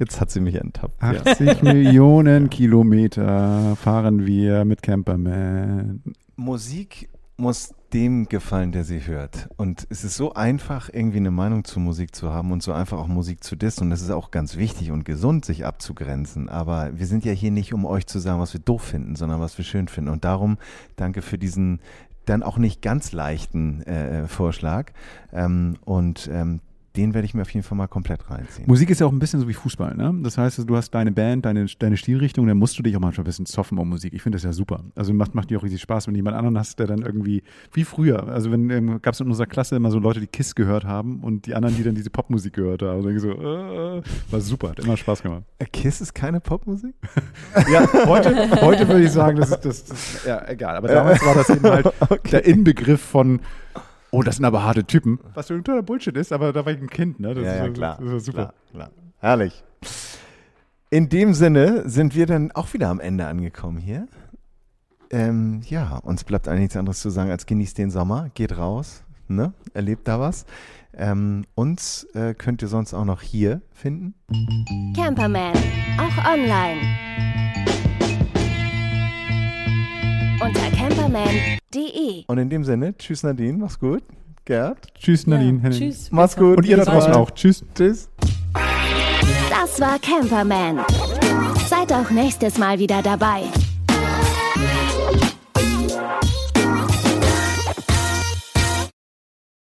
Jetzt hat sie mich enttappt. Ja. 80 Millionen Kilometer fahren wir mit Camperman. Musik muss dem gefallen, der sie hört. Und es ist so einfach, irgendwie eine Meinung zu Musik zu haben und so einfach auch Musik zu dissen. Und das ist auch ganz wichtig und gesund, sich abzugrenzen. Aber wir sind ja hier nicht, um euch zu sagen, was wir doof finden, sondern was wir schön finden. Und darum danke für diesen dann auch nicht ganz leichten äh, Vorschlag. Ähm, und ähm, den werde ich mir auf jeden Fall mal komplett reinziehen. Musik ist ja auch ein bisschen so wie Fußball, ne? Das heißt, du hast deine Band, deine, deine Stilrichtung, dann musst du dich auch manchmal ein bisschen zoffen um Musik. Ich finde das ja super. Also macht, macht dir auch riesig Spaß, wenn du jemand anderen hast, der dann irgendwie, wie früher, also wenn ähm, gab es in unserer Klasse immer so Leute, die KISS gehört haben und die anderen, die dann diese Popmusik gehört haben. Und dann so, äh, war super, hat immer Spaß gemacht. Äh, KISS ist keine Popmusik? [laughs] ja, heute, heute würde ich sagen, das ist, das, das, ja, egal. Aber damals war das eben halt [laughs] okay. der Inbegriff von Oh, das sind aber harte Typen. Was für ein toller Bullshit ist, aber da war ich ein Kind, ne? Das ja, ist, ja, klar. Das ist super. Klar, klar. Herrlich. In dem Sinne sind wir dann auch wieder am Ende angekommen hier. Ähm, ja, uns bleibt eigentlich nichts anderes zu sagen, als genießt den Sommer, geht raus, ne? erlebt da was. Ähm, uns äh, könnt ihr sonst auch noch hier finden. Camperman, auch online. Unter camperman.de. Und in dem Sinne, tschüss Nadine, mach's gut. Gerd. Tschüss Nadine. Ja, Henning. tschüss. Mach's gut. Und ihr da draußen auch. Tschüss. Tschüss. Das war Camperman. Seid auch nächstes Mal wieder dabei.